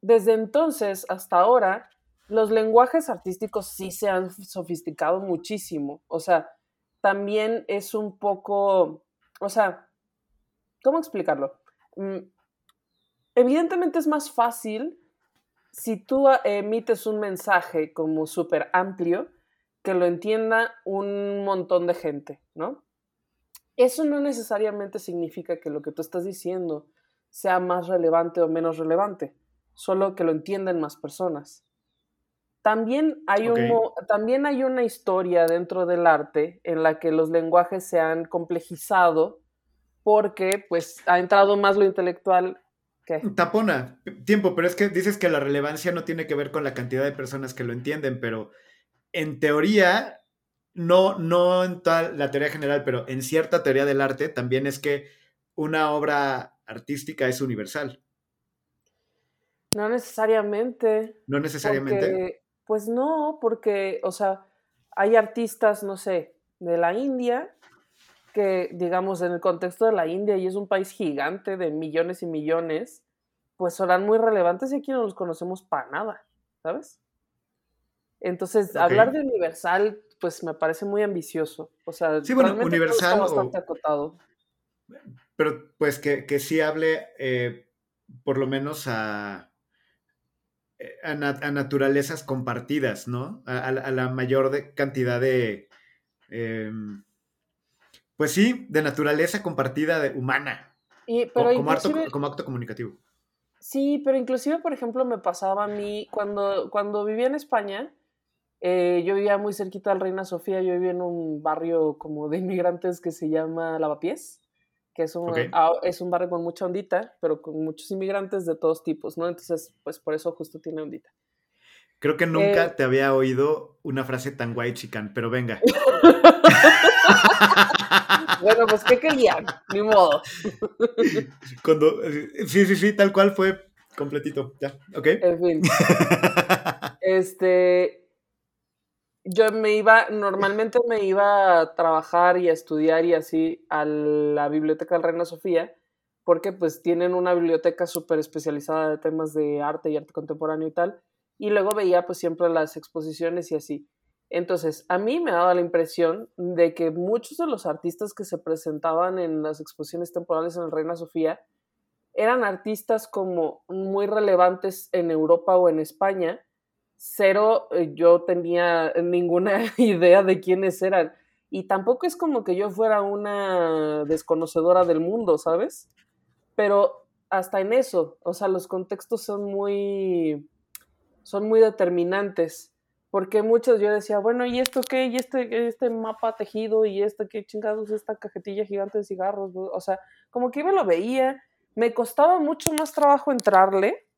desde entonces hasta ahora, los lenguajes artísticos sí se han sofisticado muchísimo. O sea, también es un poco, o sea, ¿cómo explicarlo? Mm, evidentemente es más fácil si tú emites un mensaje como súper amplio que lo entienda un montón de gente, ¿no? Eso no necesariamente significa que lo que tú estás diciendo sea más relevante o menos relevante, solo que lo entiendan más personas. También hay, un, también hay una historia dentro del arte en la que los lenguajes se han complejizado porque pues ha entrado más lo intelectual que... Tapona, tiempo, pero es que dices que la relevancia no tiene que ver con la cantidad de personas que lo entienden, pero en teoría, no, no en toda la teoría general, pero en cierta teoría del arte también es que una obra artística es universal. No necesariamente. No necesariamente. Pues no, porque, o sea, hay artistas, no sé, de la India, que digamos en el contexto de la India, y es un país gigante de millones y millones, pues serán muy relevantes y aquí no los conocemos para nada, ¿sabes? Entonces, hablar de Universal, pues me parece muy ambicioso. O sea, sí, bueno, Universal. Está bastante acotado. Pero pues que, que sí hable eh, por lo menos a, eh, a, naturalezas compartidas, ¿no? A, la mayor cantidad de, em, pues sí, de naturaleza compartida de, humana. Y, pero como, acto, como acto comunicativo. Sí, pero inclusive, por ejemplo, me pasaba a mí, cuando, cuando vivía en España, eh, yo vivía muy cerquita al Reina Sofía, yo vivía en un barrio como de inmigrantes que se llama Lavapiés que es un, ah, es un barrio con mucha ondita, pero con muchos inmigrantes de todos tipos, ¿no? Entonces, pues por eso justo tiene ondita. Creo que nunca eh, te había oído una frase tan guay chican, pero venga. bueno, pues qué querían, ni modo. Cuando, sí, sí, sí, tal cual fue completito, ya, ok. En fin. Este, yo me iba, normalmente me iba a trabajar y a estudiar y así a la biblioteca del Reina Sofía, porque pues tienen una biblioteca súper especializada de temas de arte y arte contemporáneo y tal, y luego veía pues siempre las exposiciones y así. Entonces, a mí me daba la impresión de que muchos de los artistas que se presentaban en las exposiciones temporales en el Reina Sofía eran artistas como muy relevantes en Europa o en España, cero eh, yo tenía ninguna idea de quiénes eran. Y tampoco es como que yo fuera una desconocedora del mundo, ¿sabes? Pero hasta en eso, o sea, los contextos son muy, son muy determinantes. Porque muchos yo decía, bueno, ¿y esto qué? ¿Y este, este mapa tejido? ¿Y este qué chingados? Esta cajetilla gigante de cigarros. O sea, como que me lo veía. Me costaba mucho más trabajo entrarle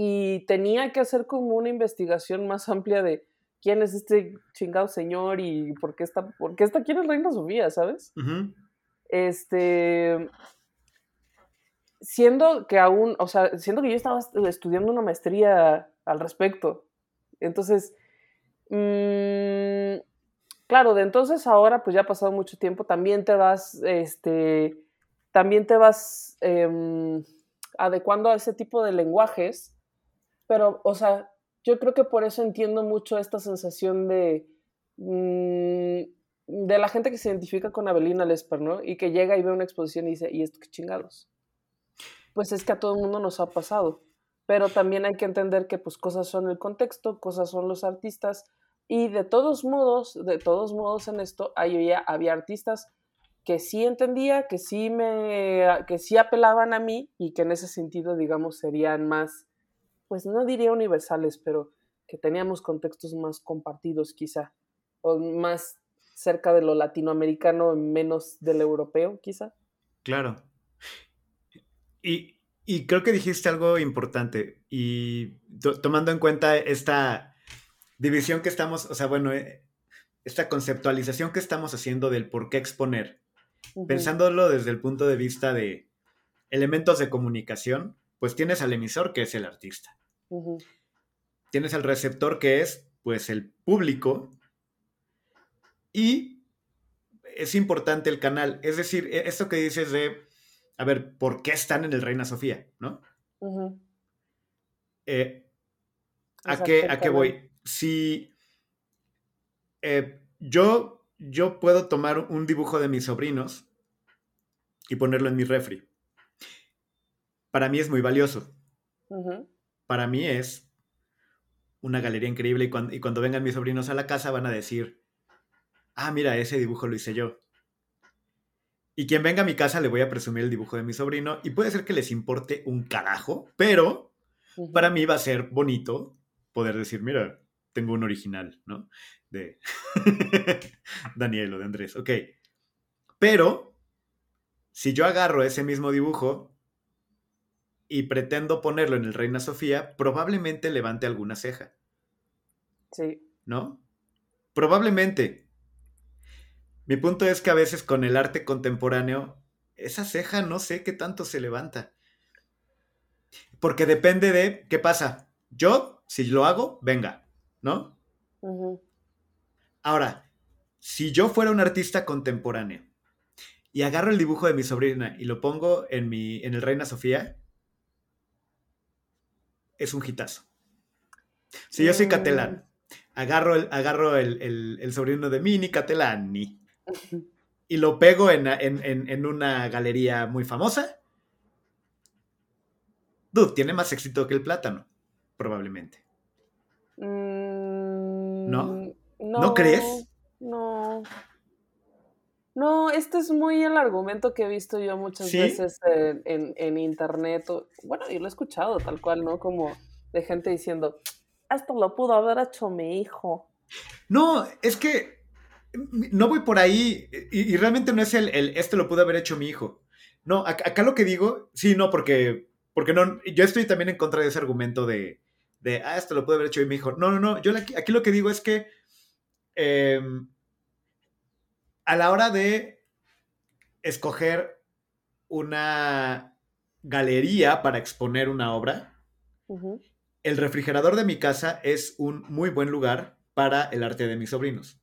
y tenía que hacer como una investigación más amplia de quién es este chingado señor y por qué está, por qué está aquí en el Reino Sofía, ¿sabes? Este. Siendo que aún, o sea, siendo que yo estaba estudiando una maestría al respecto. Entonces, mmm, claro, de entonces ahora, pues ya ha pasado mucho tiempo, también te vas, este, también te vas em, adecuando a ese tipo de lenguajes pero, o sea, yo creo que por eso entiendo mucho esta sensación de, mm, de la gente que se identifica con Abelina Lesper, ¿no? Y que llega y ve una exposición y dice, ¿y esto qué chingados? Pues es que a todo el mundo nos ha pasado. Pero también hay que entender que pues cosas son el contexto, cosas son los artistas. Y de todos modos, de todos modos en esto, había, había artistas que sí entendía, que sí me, que sí apelaban a mí y que en ese sentido, digamos, serían más pues no diría universales, pero que teníamos contextos más compartidos quizá, o más cerca de lo latinoamericano, menos del europeo quizá. Claro. Y, creo que dijiste algo importante, y tomando en cuenta esta división que estamos, o sea, bueno, eh, esta conceptualización que estamos haciendo del por qué exponer, pensándolo desde el punto de vista de elementos de comunicación, pues tienes al emisor que es el artista. Tienes al receptor que es, pues, el público. Y es importante el canal. Es decir, e, esto que dices de, a ver, ¿por qué están en el Reina Sofía? ¿No? Eh, ¿a, qué, ¿A qué voy? Si eh, yo, yo puedo tomar un dibujo de mis sobrinos y ponerlo en mi refri. Para mí es muy valioso para mí es una galería increíble y cuando, vengan mis sobrinos a la casa van a decir, ah, mira, ese dibujo lo hice yo. Y quien venga a mi casa le voy a presumir el dibujo de mi sobrino y puede ser que les importe un carajo, pero para mí va a ser bonito poder decir, mira, tengo un original, ¿no? De Daniel o de Andrés, ok. Pero, si yo agarro ese mismo dibujo y pretendo ponerlo en el Reina Sofía, probablemente levante alguna ceja. Sí. ¿No? Probablemente. Mi punto es que a veces con el arte contemporáneo, esa ceja no sé qué tanto se levanta. Porque depende de qué pasa. Yo, si lo hago, venga, ¿no? Ahora, si yo fuera un artista contemporáneo y agarro el dibujo de mi sobrina y lo pongo en, mi, en el Reina Sofía, es un hitazo. Si yo soy Mm. catalán, agarro el, agarro el, el- el sobrino de Mini Catalani y lo pego en, en- en- en una galería muy famosa. Dude, tiene más éxito que el plátano, probablemente. Mm, ¿No? ¿No crees? No. No, este es muy el argumento que he visto yo muchas ¿Sí? veces en, en- en internet. o- bueno, yo lo he escuchado tal cual, ¿no? Como de gente diciendo, esto lo pudo haber hecho mi hijo. No, es que mm, no voy por ahí y, y realmente no es el, el este lo pudo haber hecho mi hijo. No, ac- acá, lo que digo, sí, no, porque, porque no, yo estoy también en contra de ese argumento de, de ah, esto lo pudo haber hecho mi hijo. No, no, no, yo aquí, aquí lo que digo es que em, a la hora de escoger una galería para exponer una obra, el refrigerador de mi casa es un muy buen lugar para el arte de mis sobrinos.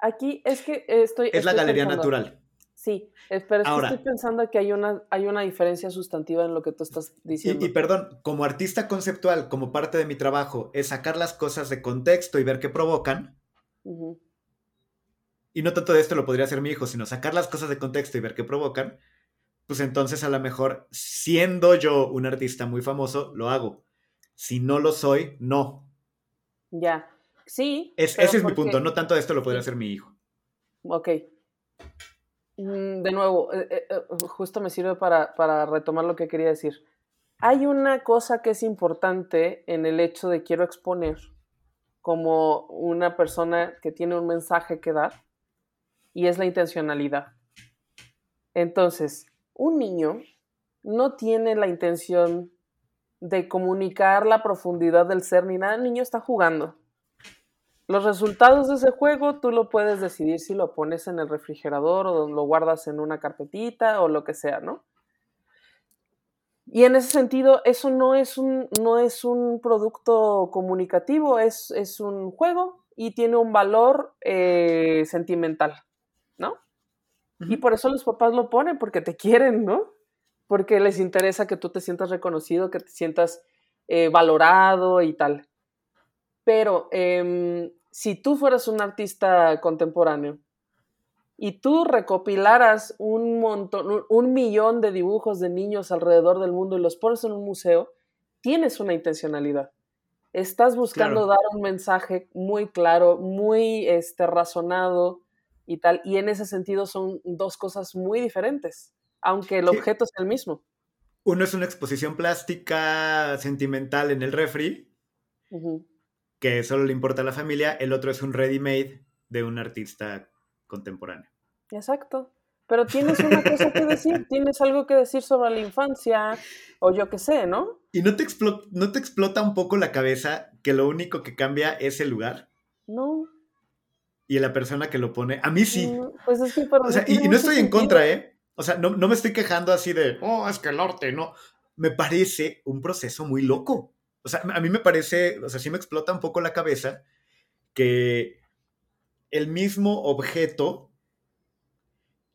Aquí es que eh, estoy... Es la galería pensando- natural. Sí, pero es que Ahora. estoy pensando que hay una, hay una diferencia sustantiva en lo que tú estás diciendo. Y, y perdón, como artista conceptual, como parte de mi trabajo, es sacar las cosas de contexto y ver qué provocan. Y no tanto de esto lo podría hacer mi hijo, sino sacar las cosas de contexto y ver qué provocan. Pues entonces a lo mejor, siendo yo un artista muy famoso, lo hago. Si no lo soy, no. Ya. Sí. Es, ese es mi punto. No tanto de esto lo podría hacer mi hijo. Ok. Mm, De nuevo, eh, eh, eh, justo me sirve para, para retomar lo que quería decir. Hay una cosa que es importante en el hecho de quiero exponer como una persona que tiene un mensaje que dar y es la intencionalidad. Entonces, un niño no tiene la intención de comunicar la profundidad del ser ni nada, el niño está jugando. Los resultados de ese juego tú lo puedes decidir si lo pones en el refrigerador o lo guardas en una carpetita o lo que sea, ¿no? Y en ese sentido, eso no es un, no es un producto comunicativo, es, es un juego y tiene un valor eh, sentimental. Y por eso los papás lo ponen, porque te quieren, ¿no? Porque les interesa que tú te sientas reconocido, que te sientas eh, valorado y tal. Pero em, si tú fueras un artista contemporáneo y tú recopilaras un montón, un, un millón de dibujos de niños alrededor del mundo y los pones en un museo, tienes una intencionalidad. Estás buscando Claro. dar un mensaje muy claro, muy este, razonado y tal. Y en ese sentido son dos cosas muy diferentes, aunque el Sí. objeto es el mismo. Uno es una exposición plástica sentimental en el refri, que solo le importa a la familia. El otro es un ready-made de un artista contemporáneo. Exacto. Pero tienes una cosa que decir, tienes algo que decir sobre la infancia, o yo qué sé, ¿no? ¿Y no te, no te explota un poco la cabeza que lo único que cambia es el lugar No. Y la persona que lo pone? A mí sí. no, Pues es que para O sea, y, no estoy en contra, ¿eh? O sea, no, no me estoy quejando así de, oh, es que el arte, no. Me parece un proceso muy loco. O sea, a mí me parece, o sea, sí me explota un poco la cabeza que el mismo objeto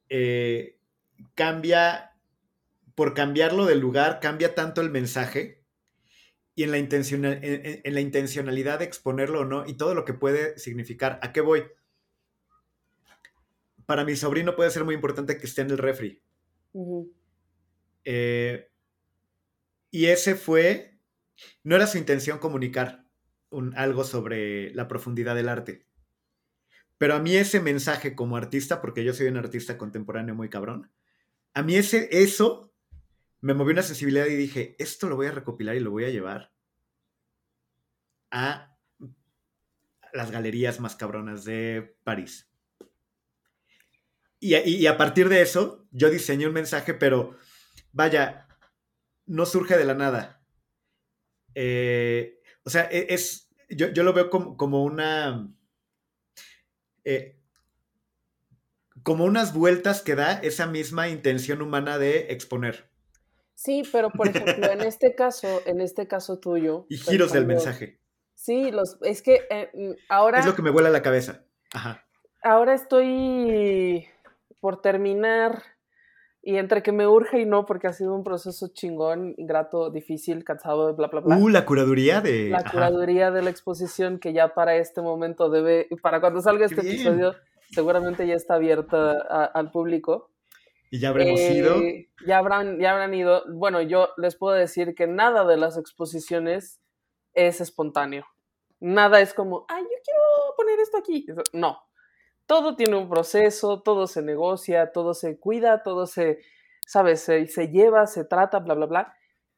eh, cambia, por cambiarlo del lugar, cambia tanto el mensaje y en la, intencional, en, en- en la intencionalidad de exponerlo o no y todo lo que puede significar. ¿A qué voy? Para mi sobrino puede ser muy importante que esté en el refri. Eh, y ese fue, no era su intención comunicar un- algo sobre la profundidad del arte. Pero a mí ese mensaje como artista, porque yo soy un artista contemporáneo muy cabrón, a mí ese, eso me movió una sensibilidad y dije, esto lo voy a recopilar y lo voy a llevar a las galerías más cabronas de París. Y, a- y a partir de eso, yo diseñé un mensaje, pero vaya, no surge de la nada. Eh, o sea, e- es, yo, yo lo veo como, como una... eh, como unas vueltas que da esa misma intención humana de exponer Sí, pero por ejemplo, en este caso, en este caso tuyo. y giros del mensaje. Sí, los, es que eh, mm, ahora, Es lo que me vuela la cabeza. Ajá. ahora estoy por terminar Y entre que me urge y no, porque ha sido un proceso chingón, ingrato, difícil, cansado, bla, bla, bla. Uh, la curaduría de... La curaduría de la exposición que ya para este momento debe, para cuando salga este episodio, seguramente ya está abierta al público. Y ya habremos ido. Eh, ya habrán, ya habrán ido. Bueno, yo les puedo decir que nada de las exposiciones es espontáneo. Nada es como, ay, yo quiero poner esto aquí. No, todo tiene un proceso, todo se negocia, todo se cuida, todo se, ¿sabes? Se, lleva, se trata, bla, bla, bla.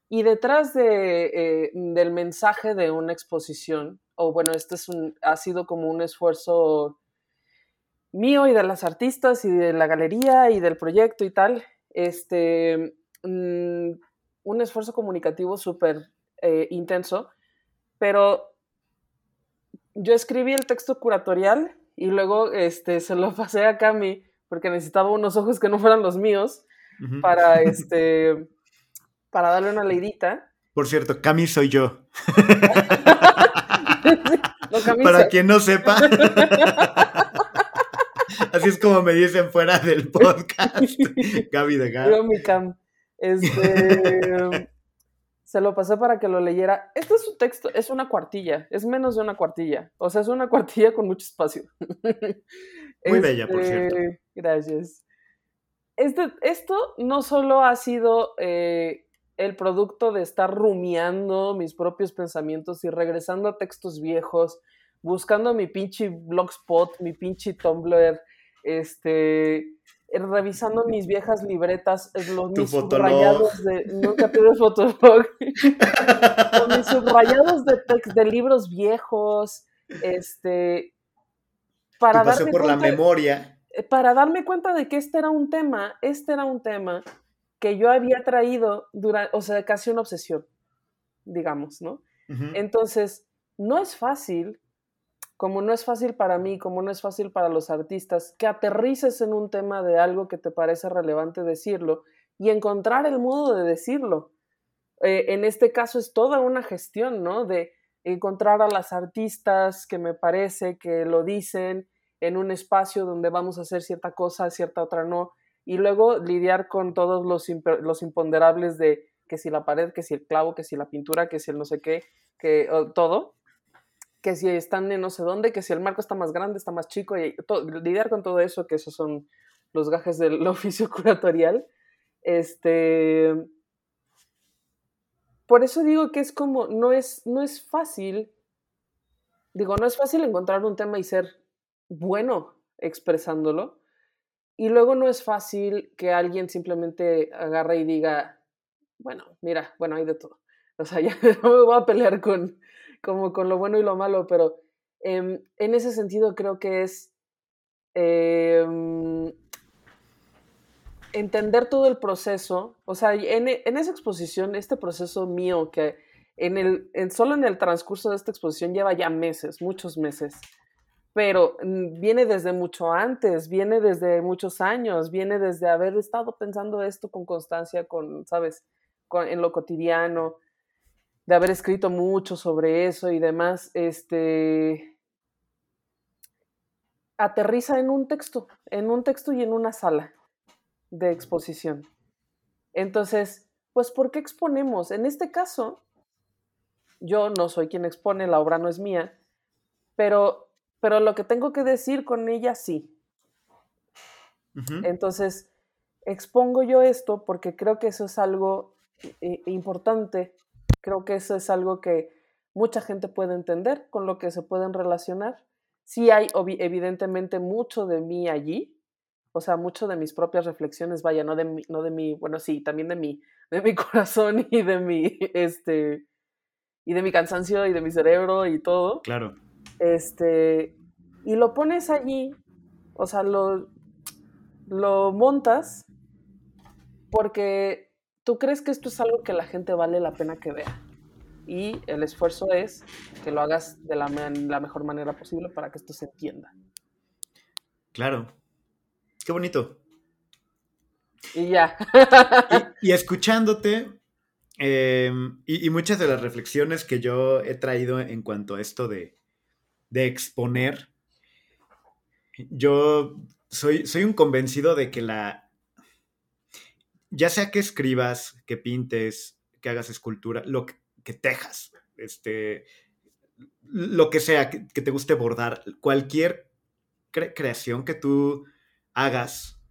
Y detrás de, eh, del mensaje de una exposición, o bueno, este es un, ha sido como un esfuerzo mío y de las artistas y de la galería y del proyecto y tal, este, mm, un esfuerzo comunicativo súper eh, intenso, pero yo escribí el texto curatorial y luego este, se lo pasé a Cami porque necesitaba unos ojos que no fueran los míos para, este, para darle una leidita. Por cierto, Cami soy yo. para quien no sepa. Así es como me dicen fuera del podcast. Gaby de Gaby. Yo mi Cam. Este, se lo pasé para que lo leyera. Este es su texto, es una cuartilla, es menos de una cuartilla. O sea, es una cuartilla con mucho espacio. Muy bella, por cierto. Este, gracias. Este, esto no solo ha sido eh, el producto de estar rumiando mis propios pensamientos y regresando a textos viejos, buscando mi pinche blogspot, mi pinche Tumblr, este, revisando mis viejas libretas, eh, los mis subrayados de. Nunca tuve fotolog. mis subrayados de, de libros viejos. Este. Para darme por la memoria. Eh, para darme cuenta de que este era un tema, este era un tema que yo había traído durante, o sea, casi una obsesión, digamos, ¿no? Entonces, no es fácil como no es fácil para mí, como no es fácil para los artistas, que aterrices en un tema de algo que te parece relevante decirlo y encontrar el modo de decirlo. Eh, en este caso es toda una gestión, ¿no? De encontrar a las artistas que me parece que lo dicen en un espacio donde vamos a hacer cierta cosa, cierta otra no, y luego lidiar con todos los, los imponderables de que si la pared, que si el clavo, que si la pintura, que si el no sé qué, que todo, que si están en no sé dónde, que si el marco está más grande, está más chico, y lidiar con todo eso, que esos son los gajes del oficio curatorial. Este. Por eso digo que es como, no es, no es fácil, digo, no es fácil encontrar un tema y ser bueno expresándolo. Y luego no es fácil que alguien simplemente agarre y diga, bueno, mira, bueno, hay de todo. O sea, ya no me voy a pelear con, como con lo bueno y lo malo, pero em, en ese sentido creo que es em, entender todo el proceso, o sea, en, en, esa exposición, este proceso mío que en el, en, solo en el transcurso de esta exposición lleva ya meses, muchos meses, pero mm, viene desde mucho antes, viene desde muchos años, viene desde haber estado pensando esto con constancia, con, ¿sabes? en lo cotidiano, de haber escrito mucho sobre eso y demás, este, aterriza en un texto, en un texto y en una sala de exposición. Entonces, pues, ¿por qué exponemos? En este caso, yo no soy quien expone, la obra no es mía, pero, pero lo que tengo que decir con ella sí. Entonces, expongo yo esto porque creo que eso es algo eh, importante Creo que eso es algo que mucha gente puede entender, con lo que se pueden relacionar. Sí hay evidentemente mucho de mí allí, o sea, mucho de mis propias reflexiones, vaya, no de mi, no de mi, bueno, sí, también de mi, de mi corazón y de mi, este, y de mi cansancio y de mi cerebro y todo. Claro. Este, y lo pones allí, o sea, lo, lo montas porque tú crees que esto es algo que la gente vale la pena que vea. Y el esfuerzo es que lo hagas de la, mejor manera posible para que esto se entienda. Claro. Qué bonito. Y ya. y, escuchándote, em, y, muchas de las reflexiones que yo he traído en cuanto a esto de, de exponer, yo soy, soy un convencido de que la, ya sea que escribas, que pintes, que hagas escultura, lo que, que tejas, este, lo que sea, que, te guste bordar, cualquier creación que tú hagas,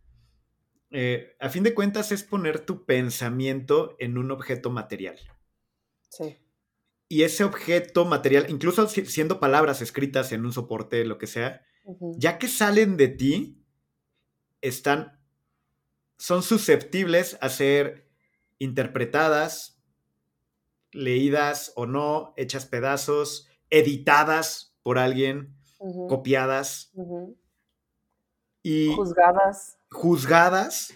eh, a fin de cuentas es poner tu pensamiento en un objeto material. Sí. Y ese objeto material, incluso siendo palabras escritas en un soporte, lo que sea, ya que salen de ti, están, son susceptibles a ser interpretadas, leídas o no, hechas pedazos, editadas por alguien, copiadas y juzgadas. Juzgadas.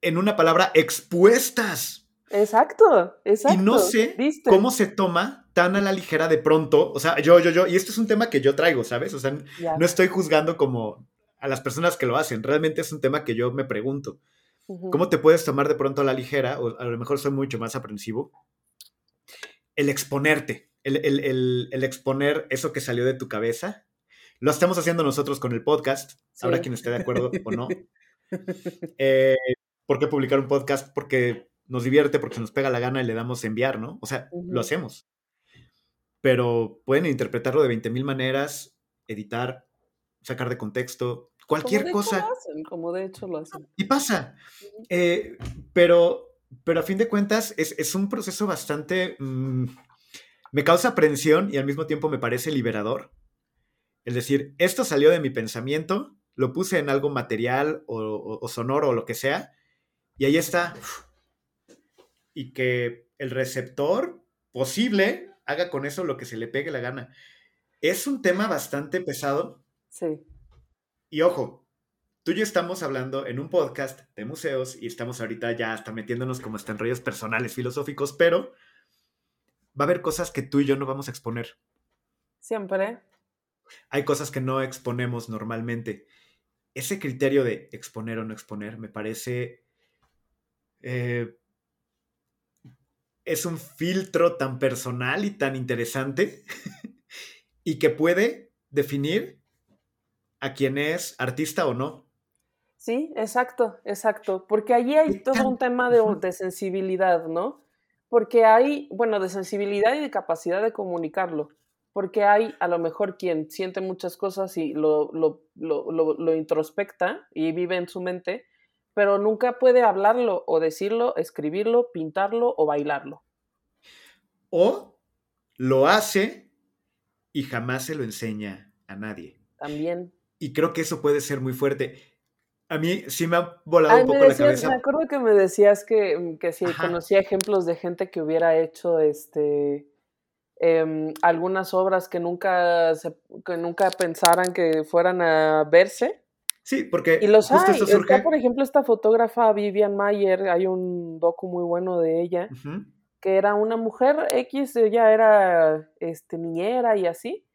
En una palabra, expuestas. Exacto, exacto. Y no sé cómo se toma tan a la ligera de pronto. O sea, yo, yo, yo, y esto es un tema que yo traigo, ¿sabes? O sea, no estoy juzgando como a las personas que lo hacen. Realmente es un tema que yo me pregunto. ¿Cómo te puedes tomar de pronto a la ligera? O a lo mejor soy mucho más aprensivo. El exponerte, el, exponer eso que salió de tu cabeza. Lo estamos haciendo nosotros con el podcast. Habrá quien esté de acuerdo o no. Eh, ¿Por qué publicar un podcast? Porque nos divierte, porque nos pega la gana y le damos enviar, ¿no? O sea, lo hacemos. Pero pueden interpretarlo de 20.000 maneras, editar, sacar de contexto, cualquier cosa. como de hecho lo hacen. Y pasa. Eh, pero, pero a fin de cuentas es, un proceso bastante... Mm, me causa aprensión y al mismo tiempo me parece liberador. Es decir, esto salió de mi pensamiento, lo puse en algo material o, sonoro o lo que sea, y ahí está. Y que el receptor posible haga con eso lo que se le pegue la gana. Es un tema bastante pesado. Sí. Y ojo, tú y yo estamos hablando en un podcast de museos y estamos ahorita ya hasta metiéndonos como hasta en rollos personales, filosóficos, pero va a haber cosas que tú y yo no vamos a exponer. Siempre. Hay cosas que no exponemos normalmente. Ese criterio de exponer o no exponer me parece... Eh, es un filtro tan personal y tan interesante y que puede definir a quién es artista o no. Sí, exacto, exacto, porque allí hay todo un tema de, sensibilidad, ¿no? Porque hay, bueno, de sensibilidad y de capacidad de comunicarlo, porque hay a lo mejor quien siente muchas cosas y lo, lo, lo introspecta y vive en su mente, pero nunca puede hablarlo o decirlo, escribirlo, pintarlo o bailarlo. O lo hace y jamás se lo enseña a nadie. También. Y creo que eso puede ser muy fuerte. A mí sí me ha volado un poco la cabeza. Me acuerdo que me decías que, mm, que si conocía ejemplos de gente que hubiera hecho este em, algunas obras que nunca, se, que nunca pensaran que fueran a verse. Sí, porque y los hay. Está, por ejemplo, esta fotógrafa Vivian Mayer, hay un docu muy bueno de ella, que era una mujer X, ella era este, niñera y así,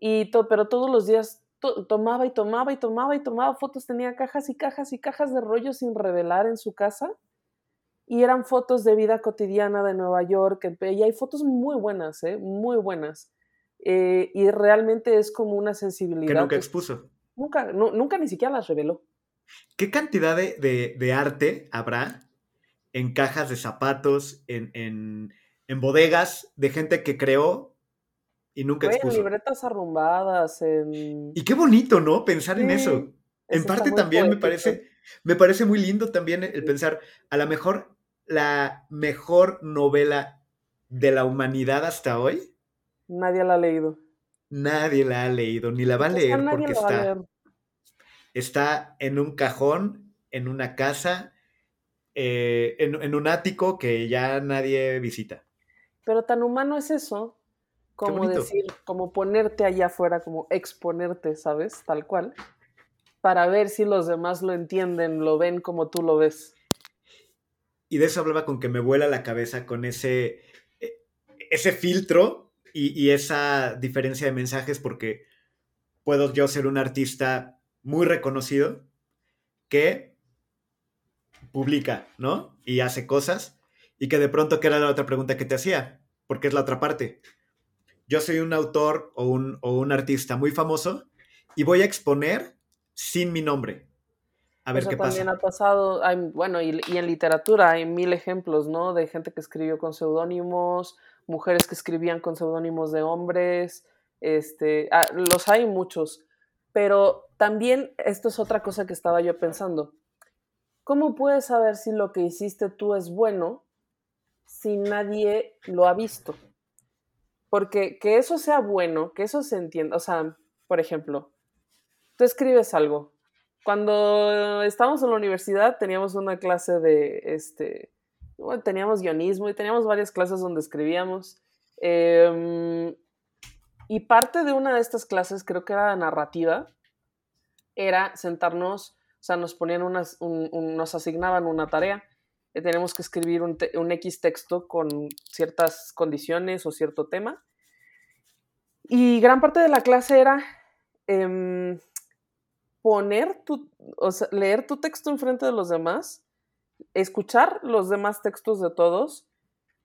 y pero todos los días tomaba y tomaba y tomaba y tomaba fotos, tenía cajas y cajas y cajas de rollos sin revelar en su casa. Y eran fotos de vida cotidiana de Nueva York. Y hay fotos muy buenas, ¿eh? muy buenas. Eh, y realmente es como una sensibilidad. Que nunca expuso. Nunca, nunca ni siquiera las reveló. ¿Qué cantidad de, arte habrá en cajas de zapatos, en, en bodegas de gente que creó y nunca En libretas arrumbadas, en... Y qué bonito, ¿no? Pensar en eso. En parte también me parece, me parece muy lindo también el pensar, a lo mejor la mejor novela de la humanidad hasta hoy. Nadie la ha leído. Nadie la ha leído, ni la va a leer porque está, está en un cajón, en una casa, eh, en un ático que ya nadie visita. Pero tan humano es eso, como decir, como ponerte allá afuera, como exponerte, ¿sabes? Tal cual, para ver si los demás lo entienden, lo ven como tú lo ves. Y de eso hablaba con que me vuela la cabeza con ese, e, ese filtro y, y esa diferencia de mensajes, porque puedo yo ser un artista muy reconocido que publica, ¿no? Y hace cosas, y que de pronto, ¿qué era la otra pregunta que te hacía? Porque es la otra parte yo soy un autor o un, artista muy famoso y voy a exponer sin mi nombre. A ver Eso qué también pasa. ha pasado, hay, bueno, y, y en literatura hay mil ejemplos, ¿no? De gente que escribió con seudónimos, mujeres que escribían con seudónimos de hombres, este, ah, los hay muchos, pero también esto es otra cosa que estaba yo pensando. ¿Cómo puedes saber si lo que hiciste tú es bueno si nadie lo ha visto? Porque que eso sea bueno, que eso se entienda, o sea, por ejemplo, tú escribes algo. Cuando estábamos en la universidad teníamos una clase de, este, teníamos guionismo y teníamos varias clases donde escribíamos. em, y parte de una de estas clases, creo que era narrativa, era sentarnos, o sea, nos ponían unas, un- un- nos asignaban una tarea. Que Tenemos que escribir un, X texto con ciertas condiciones o cierto tema. Y gran parte de la clase era em, poner tu, leer tu texto enfrente de los demás, escuchar los demás textos de todos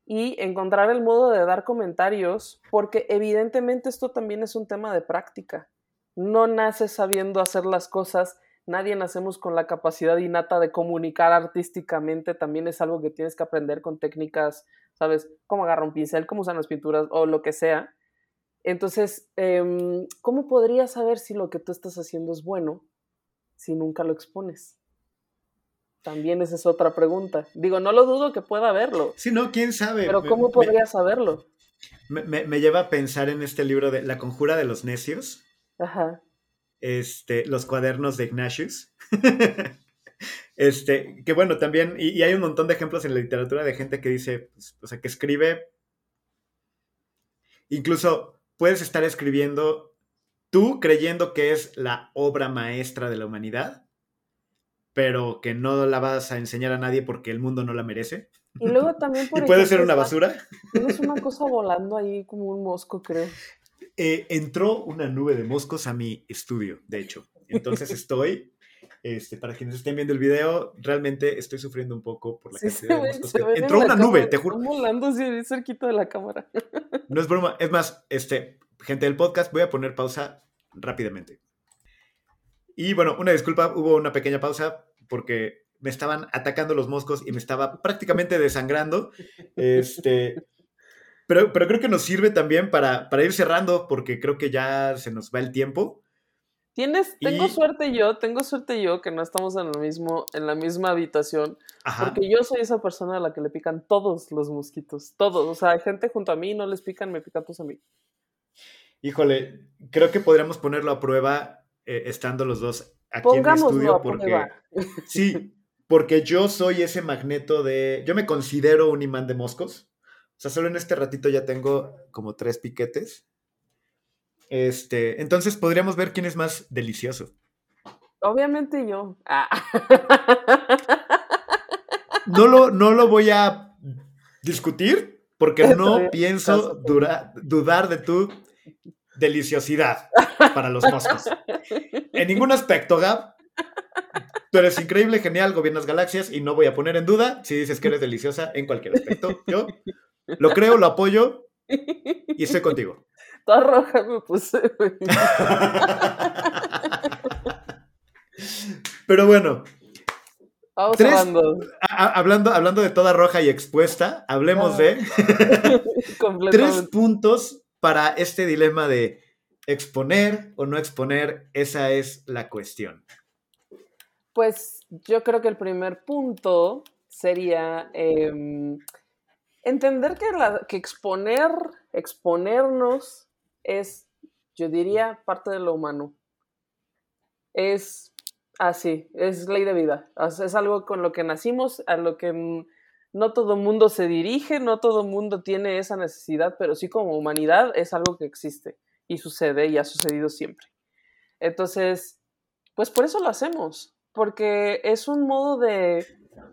y encontrar el modo de dar comentarios, porque evidentemente esto también es un tema de práctica. No naces sabiendo hacer las cosas, nadie nacemos con la capacidad innata de comunicar artísticamente, también es algo que tienes que aprender con técnicas, ¿sabes? Cómo agarrar un pincel, cómo usan las pinturas o lo que sea. Entonces, em, ¿cómo podrías saber si lo que tú estás haciendo es bueno si nunca lo expones? También esa es otra pregunta. Digo, no lo dudo que pueda haberlo, Sí, no, quién sabe. pero ¿cómo me- podrías saberlo? Me- me lleva a pensar en este libro de La conjura de los necios, Ajá. Este, los cuadernos de Ignatius. este, que bueno, también, y, y hay un montón de ejemplos en la literatura de gente que dice, pues, o sea, que escribe, incluso puedes estar escribiendo tú creyendo que es la obra maestra de la humanidad, pero que no la vas a enseñar a nadie porque el mundo no la merece. Y luego también, por Y puede ser una basura. Tienes una cosa volando ahí como un mosco, creo. Eh, entró una nube de moscos a mi estudio, de hecho. Entonces estoy, este, para quienes estén viendo el video, realmente estoy sufriendo un poco por la Sí, cantidad de moscos. que- en Entró una nube, cámara, te juro. Volando así cerquita de la cámara. No es broma. Es más, este, gente del podcast, voy a poner pausa rápidamente. Y bueno, una disculpa, hubo una pequeña pausa porque me estaban atacando los moscos y me estaba prácticamente desangrando. Este, pero, pero creo que nos sirve también para, para ir cerrando porque creo que ya se nos va el tiempo. Tienes, tengo Y- suerte yo, tengo suerte yo que no estamos en, el mismo, en la misma habitación, Ajá. porque yo soy esa persona a la que le pican todos los mosquitos, todos, o sea, hay gente junto a mí, no les pican, me pican todos a mí. Híjole, creo que podríamos ponerlo a prueba eh, estando los dos aquí en el estudio a porque prueba. sí, porque yo soy ese magneto de yo me considero un imán de moscos. O sea, solo en este ratito ya tengo como tres piquetes. Este, entonces podríamos ver quién es más delicioso. Obviamente yo. Ah. No lo, no lo voy a discutir porque no pienso dura- dudar de tu deliciosidad para los moscos. En ningún aspecto, Gab. Tú eres increíble, genial, gobiernas galaxias y no voy a poner en duda si dices que eres deliciosa en cualquier aspecto. Yo lo creo, lo apoyo y estoy contigo. Toda roja me puse, güey. Pero bueno, Vamos Tres- hablando. a- hablando, hablando de toda roja y expuesta, hablemos Ah. de tres Completamente. puntos para este dilema de exponer o no exponer. Esa es la cuestión. Pues yo creo que el primer punto sería em, entender que, la- que exponer, exponernos es, yo diría, parte de lo humano. Es así, es ley de vida. Es, algo con lo que nacimos, a lo que no todo mundo se dirige, no todo mundo tiene esa necesidad, pero sí como humanidad es algo que existe y sucede y ha sucedido siempre. Entonces, pues por eso lo hacemos, porque es un modo de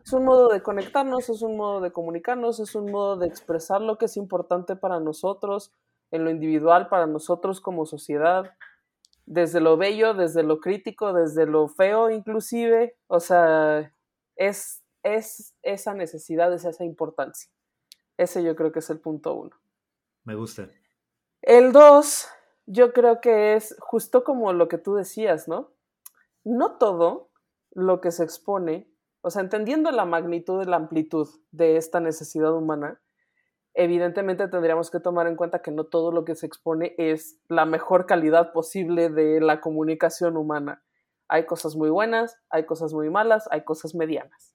es un modo de conectarnos, es un modo de comunicarnos, es un modo de expresar lo que es importante para nosotros, en lo individual, para nosotros como sociedad, desde lo bello, desde lo crítico, desde lo feo inclusive, o sea, es, es esa necesidad, es esa importancia. Ese yo creo que es el punto uno. Me gusta. El 2, yo creo que es justo como lo que tú decías, ¿no? No todo lo que se expone, o sea, entendiendo la magnitud y la amplitud de esta necesidad humana, evidentemente tendríamos que tomar en cuenta que no todo lo que se expone es la mejor calidad posible de la comunicación humana. Hay cosas muy buenas, hay cosas muy malas, hay cosas medianas.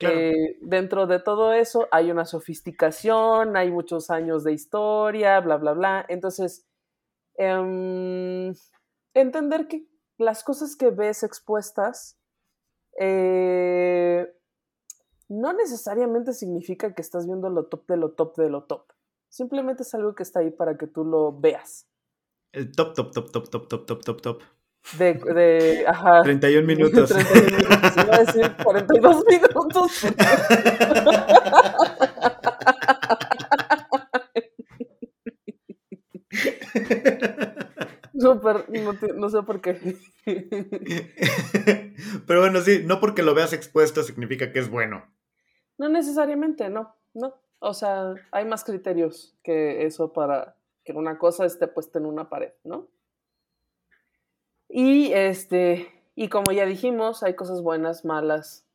Eh, dentro de todo eso hay una sofisticación, hay muchos años de historia, bla, bla, bla. Entonces, em, entender que las cosas que ves expuestas eh, no necesariamente significa que estás viendo lo top de lo top de lo top. Simplemente es algo que está ahí para que tú lo veas. El top, top, top, top, top, top, top, top, top. De, de, ajá. 31 minutos. 31 minutos. Iba a decir 42 minutos. Súper, no, no, sé por qué. Pero bueno, sí, no porque lo veas expuesto significa que es bueno. No necesariamente, no, no. O sea, hay más criterios que eso para que una cosa esté puesta en una pared, ¿no? Y este, y como ya dijimos, hay cosas buenas, malas.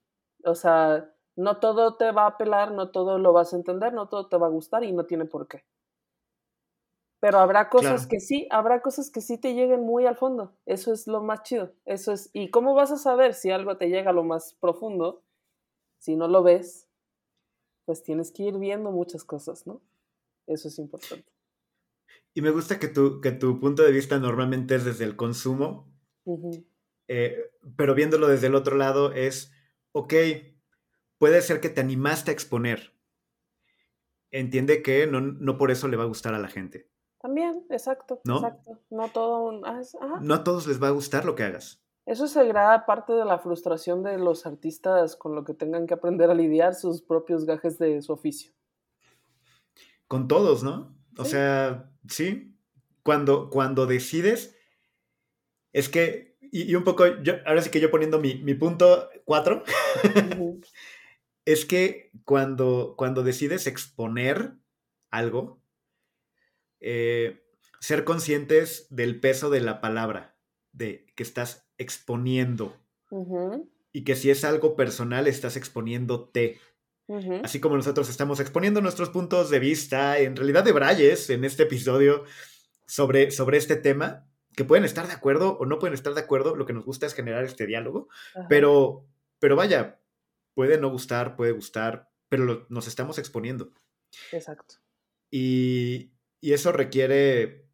O sea, no todo te va a apelar, no todo lo vas a entender, no todo te va a gustar y no tiene por qué. Pero habrá cosas que sí, habrá cosas que sí te lleguen muy al fondo. Eso es lo más chido. Eso es, ¿y cómo vas a saber si algo te llega a lo más profundo? Si no lo ves, pues tienes que ir viendo muchas cosas, ¿no? Eso es importante. Y me gusta que tu, que tu punto de vista normalmente es desde el consumo, eh, pero viéndolo desde el otro lado es, ok, puede ser que te animaste a exponer. Entiende que no, no por eso le va a gustar a la gente. También, exacto, ¿No? exacto. No, todo, ah, no a todos les va a gustar lo que hagas. Eso será parte de la frustración de los artistas con lo que tengan que aprender a lidiar sus propios gajes de su oficio. Con todos, ¿no? O sea, sí, cuando, cuando decides, es que, y, un poco, yo, ahora sí que yo poniendo mi, punto cuatro, es que cuando, cuando decides exponer algo, eh, ser conscientes del peso de la palabra, de que estás exponiendo. Y que si es algo personal, estás exponiéndote. Así como nosotros estamos exponiendo nuestros puntos de vista, en realidad de Brayes, en este episodio sobre, sobre este tema, que pueden estar de acuerdo o no pueden estar de acuerdo, lo que nos gusta es generar este diálogo, pero, pero vaya, puede no gustar, puede gustar, pero nos estamos exponiendo. Exacto. Y, y eso requiere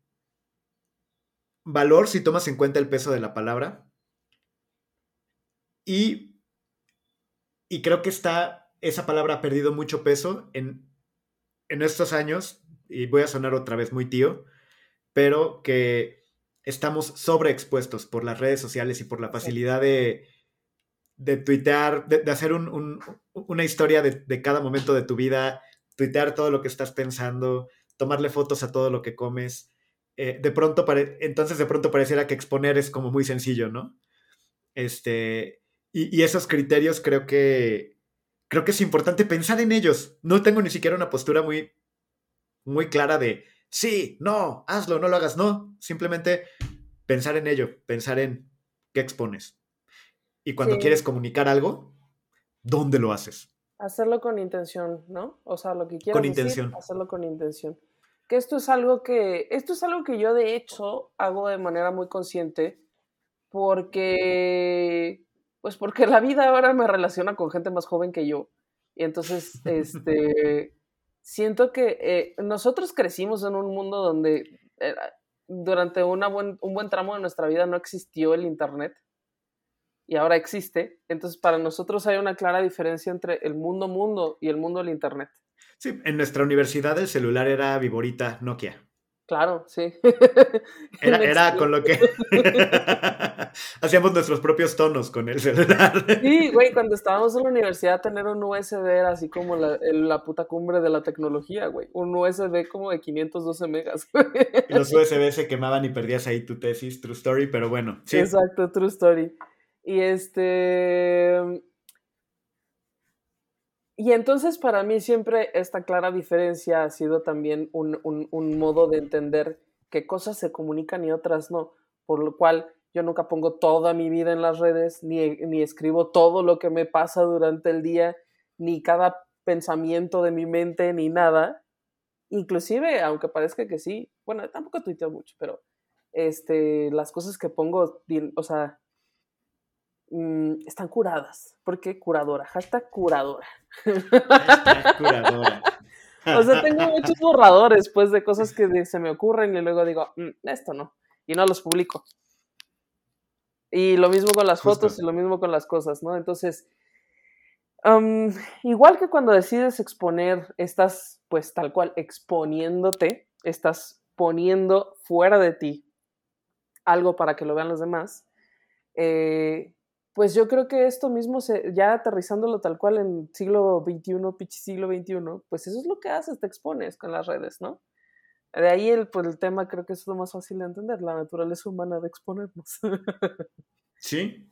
valor si tomas en cuenta el peso de la palabra. Y, y creo que está esa palabra ha perdido mucho peso en, en estos años, y voy a sonar otra vez muy tío, pero que estamos sobreexpuestos por las redes sociales y por la facilidad de, de tuitear, de, hacer una historia de, cada momento de tu vida, tuitear todo lo que estás pensando, tomarle fotos a todo lo que comes. Eh, de pronto, entonces de pronto pareciera que exponer es como muy sencillo, ¿no? Este, y, y esos criterios creo que, creo que es importante pensar en ellos. No tengo ni siquiera una postura muy, muy clara de sí, no, hazlo, no lo hagas, no. Simplemente pensar en ello, pensar en qué expones. Y cuando quieres comunicar algo, ¿dónde lo haces? Hacerlo con intención, ¿no? O sea, lo que quieras con intención. hacerlo con intención. Que esto es algo que esto es algo que yo de hecho hago de manera muy consciente porque pues porque la vida ahora me relaciona con gente más joven que yo. Y entonces, este, siento que eh, nosotros crecimos en un mundo donde durante una buen, un buen tramo de nuestra vida no existió el Internet y ahora existe. Entonces, para nosotros hay una clara diferencia entre el mundo mundo y el mundo del Internet. Sí, en nuestra universidad el celular era Viborita Nokia. Claro, sí. Era, con lo que hacíamos nuestros propios tonos con el celular. Sí, güey, cuando estábamos en la universidad tener un USB era así como la, la puta cumbre de la tecnología, güey. Un USB como de 512 megas. Y los USB se quemaban y perdías ahí tu tesis, true story, pero bueno. Sí. Exacto, true story. Y este... Y entonces para mí siempre esta clara diferencia ha sido también un, modo de entender qué cosas se comunican y otras no, por lo cual Yo nunca pongo toda mi vida en las redes, ni, ni escribo todo lo que me pasa durante el día, ni cada pensamiento de mi mente, ni nada. Inclusive, aunque parezca que sí, bueno, tampoco tuiteo mucho, pero este, las cosas que pongo, o sea, mm, están curadas. ¿Por qué curadora? Hashtag curadora. Hashtag curadora. o sea, tengo muchos borradores, pues, de cosas que se me ocurren y luego digo, mm, esto no, y no los publico. Y lo mismo con las fotos y lo mismo con las cosas, ¿no? Entonces, igual que cuando decides exponer, estás pues tal cual exponiéndote, estás poniendo fuera de ti algo para que lo vean los demás. Eh, pues yo creo que esto mismo, se, ya aterrizándolo tal cual en siglo XXI, pichi siglo XXI, pues eso es lo que haces, te expones con las redes, ¿no? De ahí el, pues, el tema creo que es lo más fácil de entender, la naturaleza humana de exponernos. sí.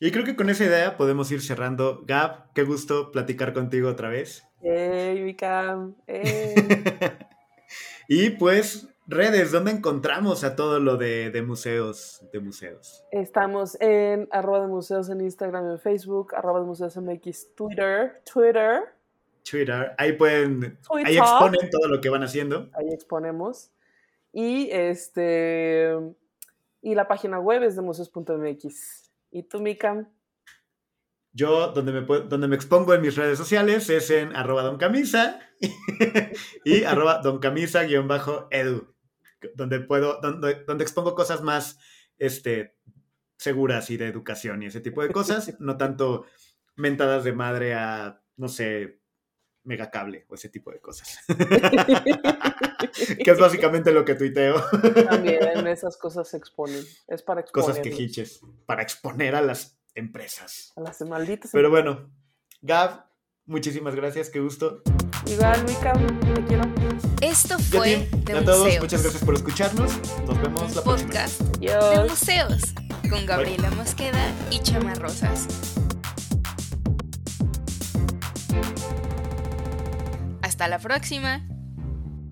Y creo que con esa idea podemos ir cerrando. Gab, qué gusto platicar contigo otra vez. ¡Hey, Vicam! y pues, redes, ¿dónde encontramos a todo lo de, museos? De museos. Estamos en arroba de museos en Instagram, en Facebook, arroba de museos MX, Twitter, Twitter. Twitter. Ahí pueden, ahí exponen todo lo que van haciendo. Ahí exponemos. Y este y la página web es de museos.mx. ¿Y tú, Mika? Yo, donde me, donde me expongo en mis redes sociales es en arroba doncamisa y arroba doncamisa-edu, donde puedo, donde, donde expongo cosas más este, seguras y de educación y ese tipo de cosas, no tanto mentadas de madre a, no sé, megacable o ese tipo de cosas. que es básicamente lo que tuiteo. También esas cosas se exponen. Es para exponer. Cosas quejiches. Para exponer a las empresas. A las malditas. Pero bueno, Gav, muchísimas gracias. Qué gusto. Igual, Mika, te quiero. Esto fue de a todos, muchas gracias por escucharnos. Nos vemos la podcast de museos con Gabriela Mosqueda y Chama Rosas. Hasta la próxima.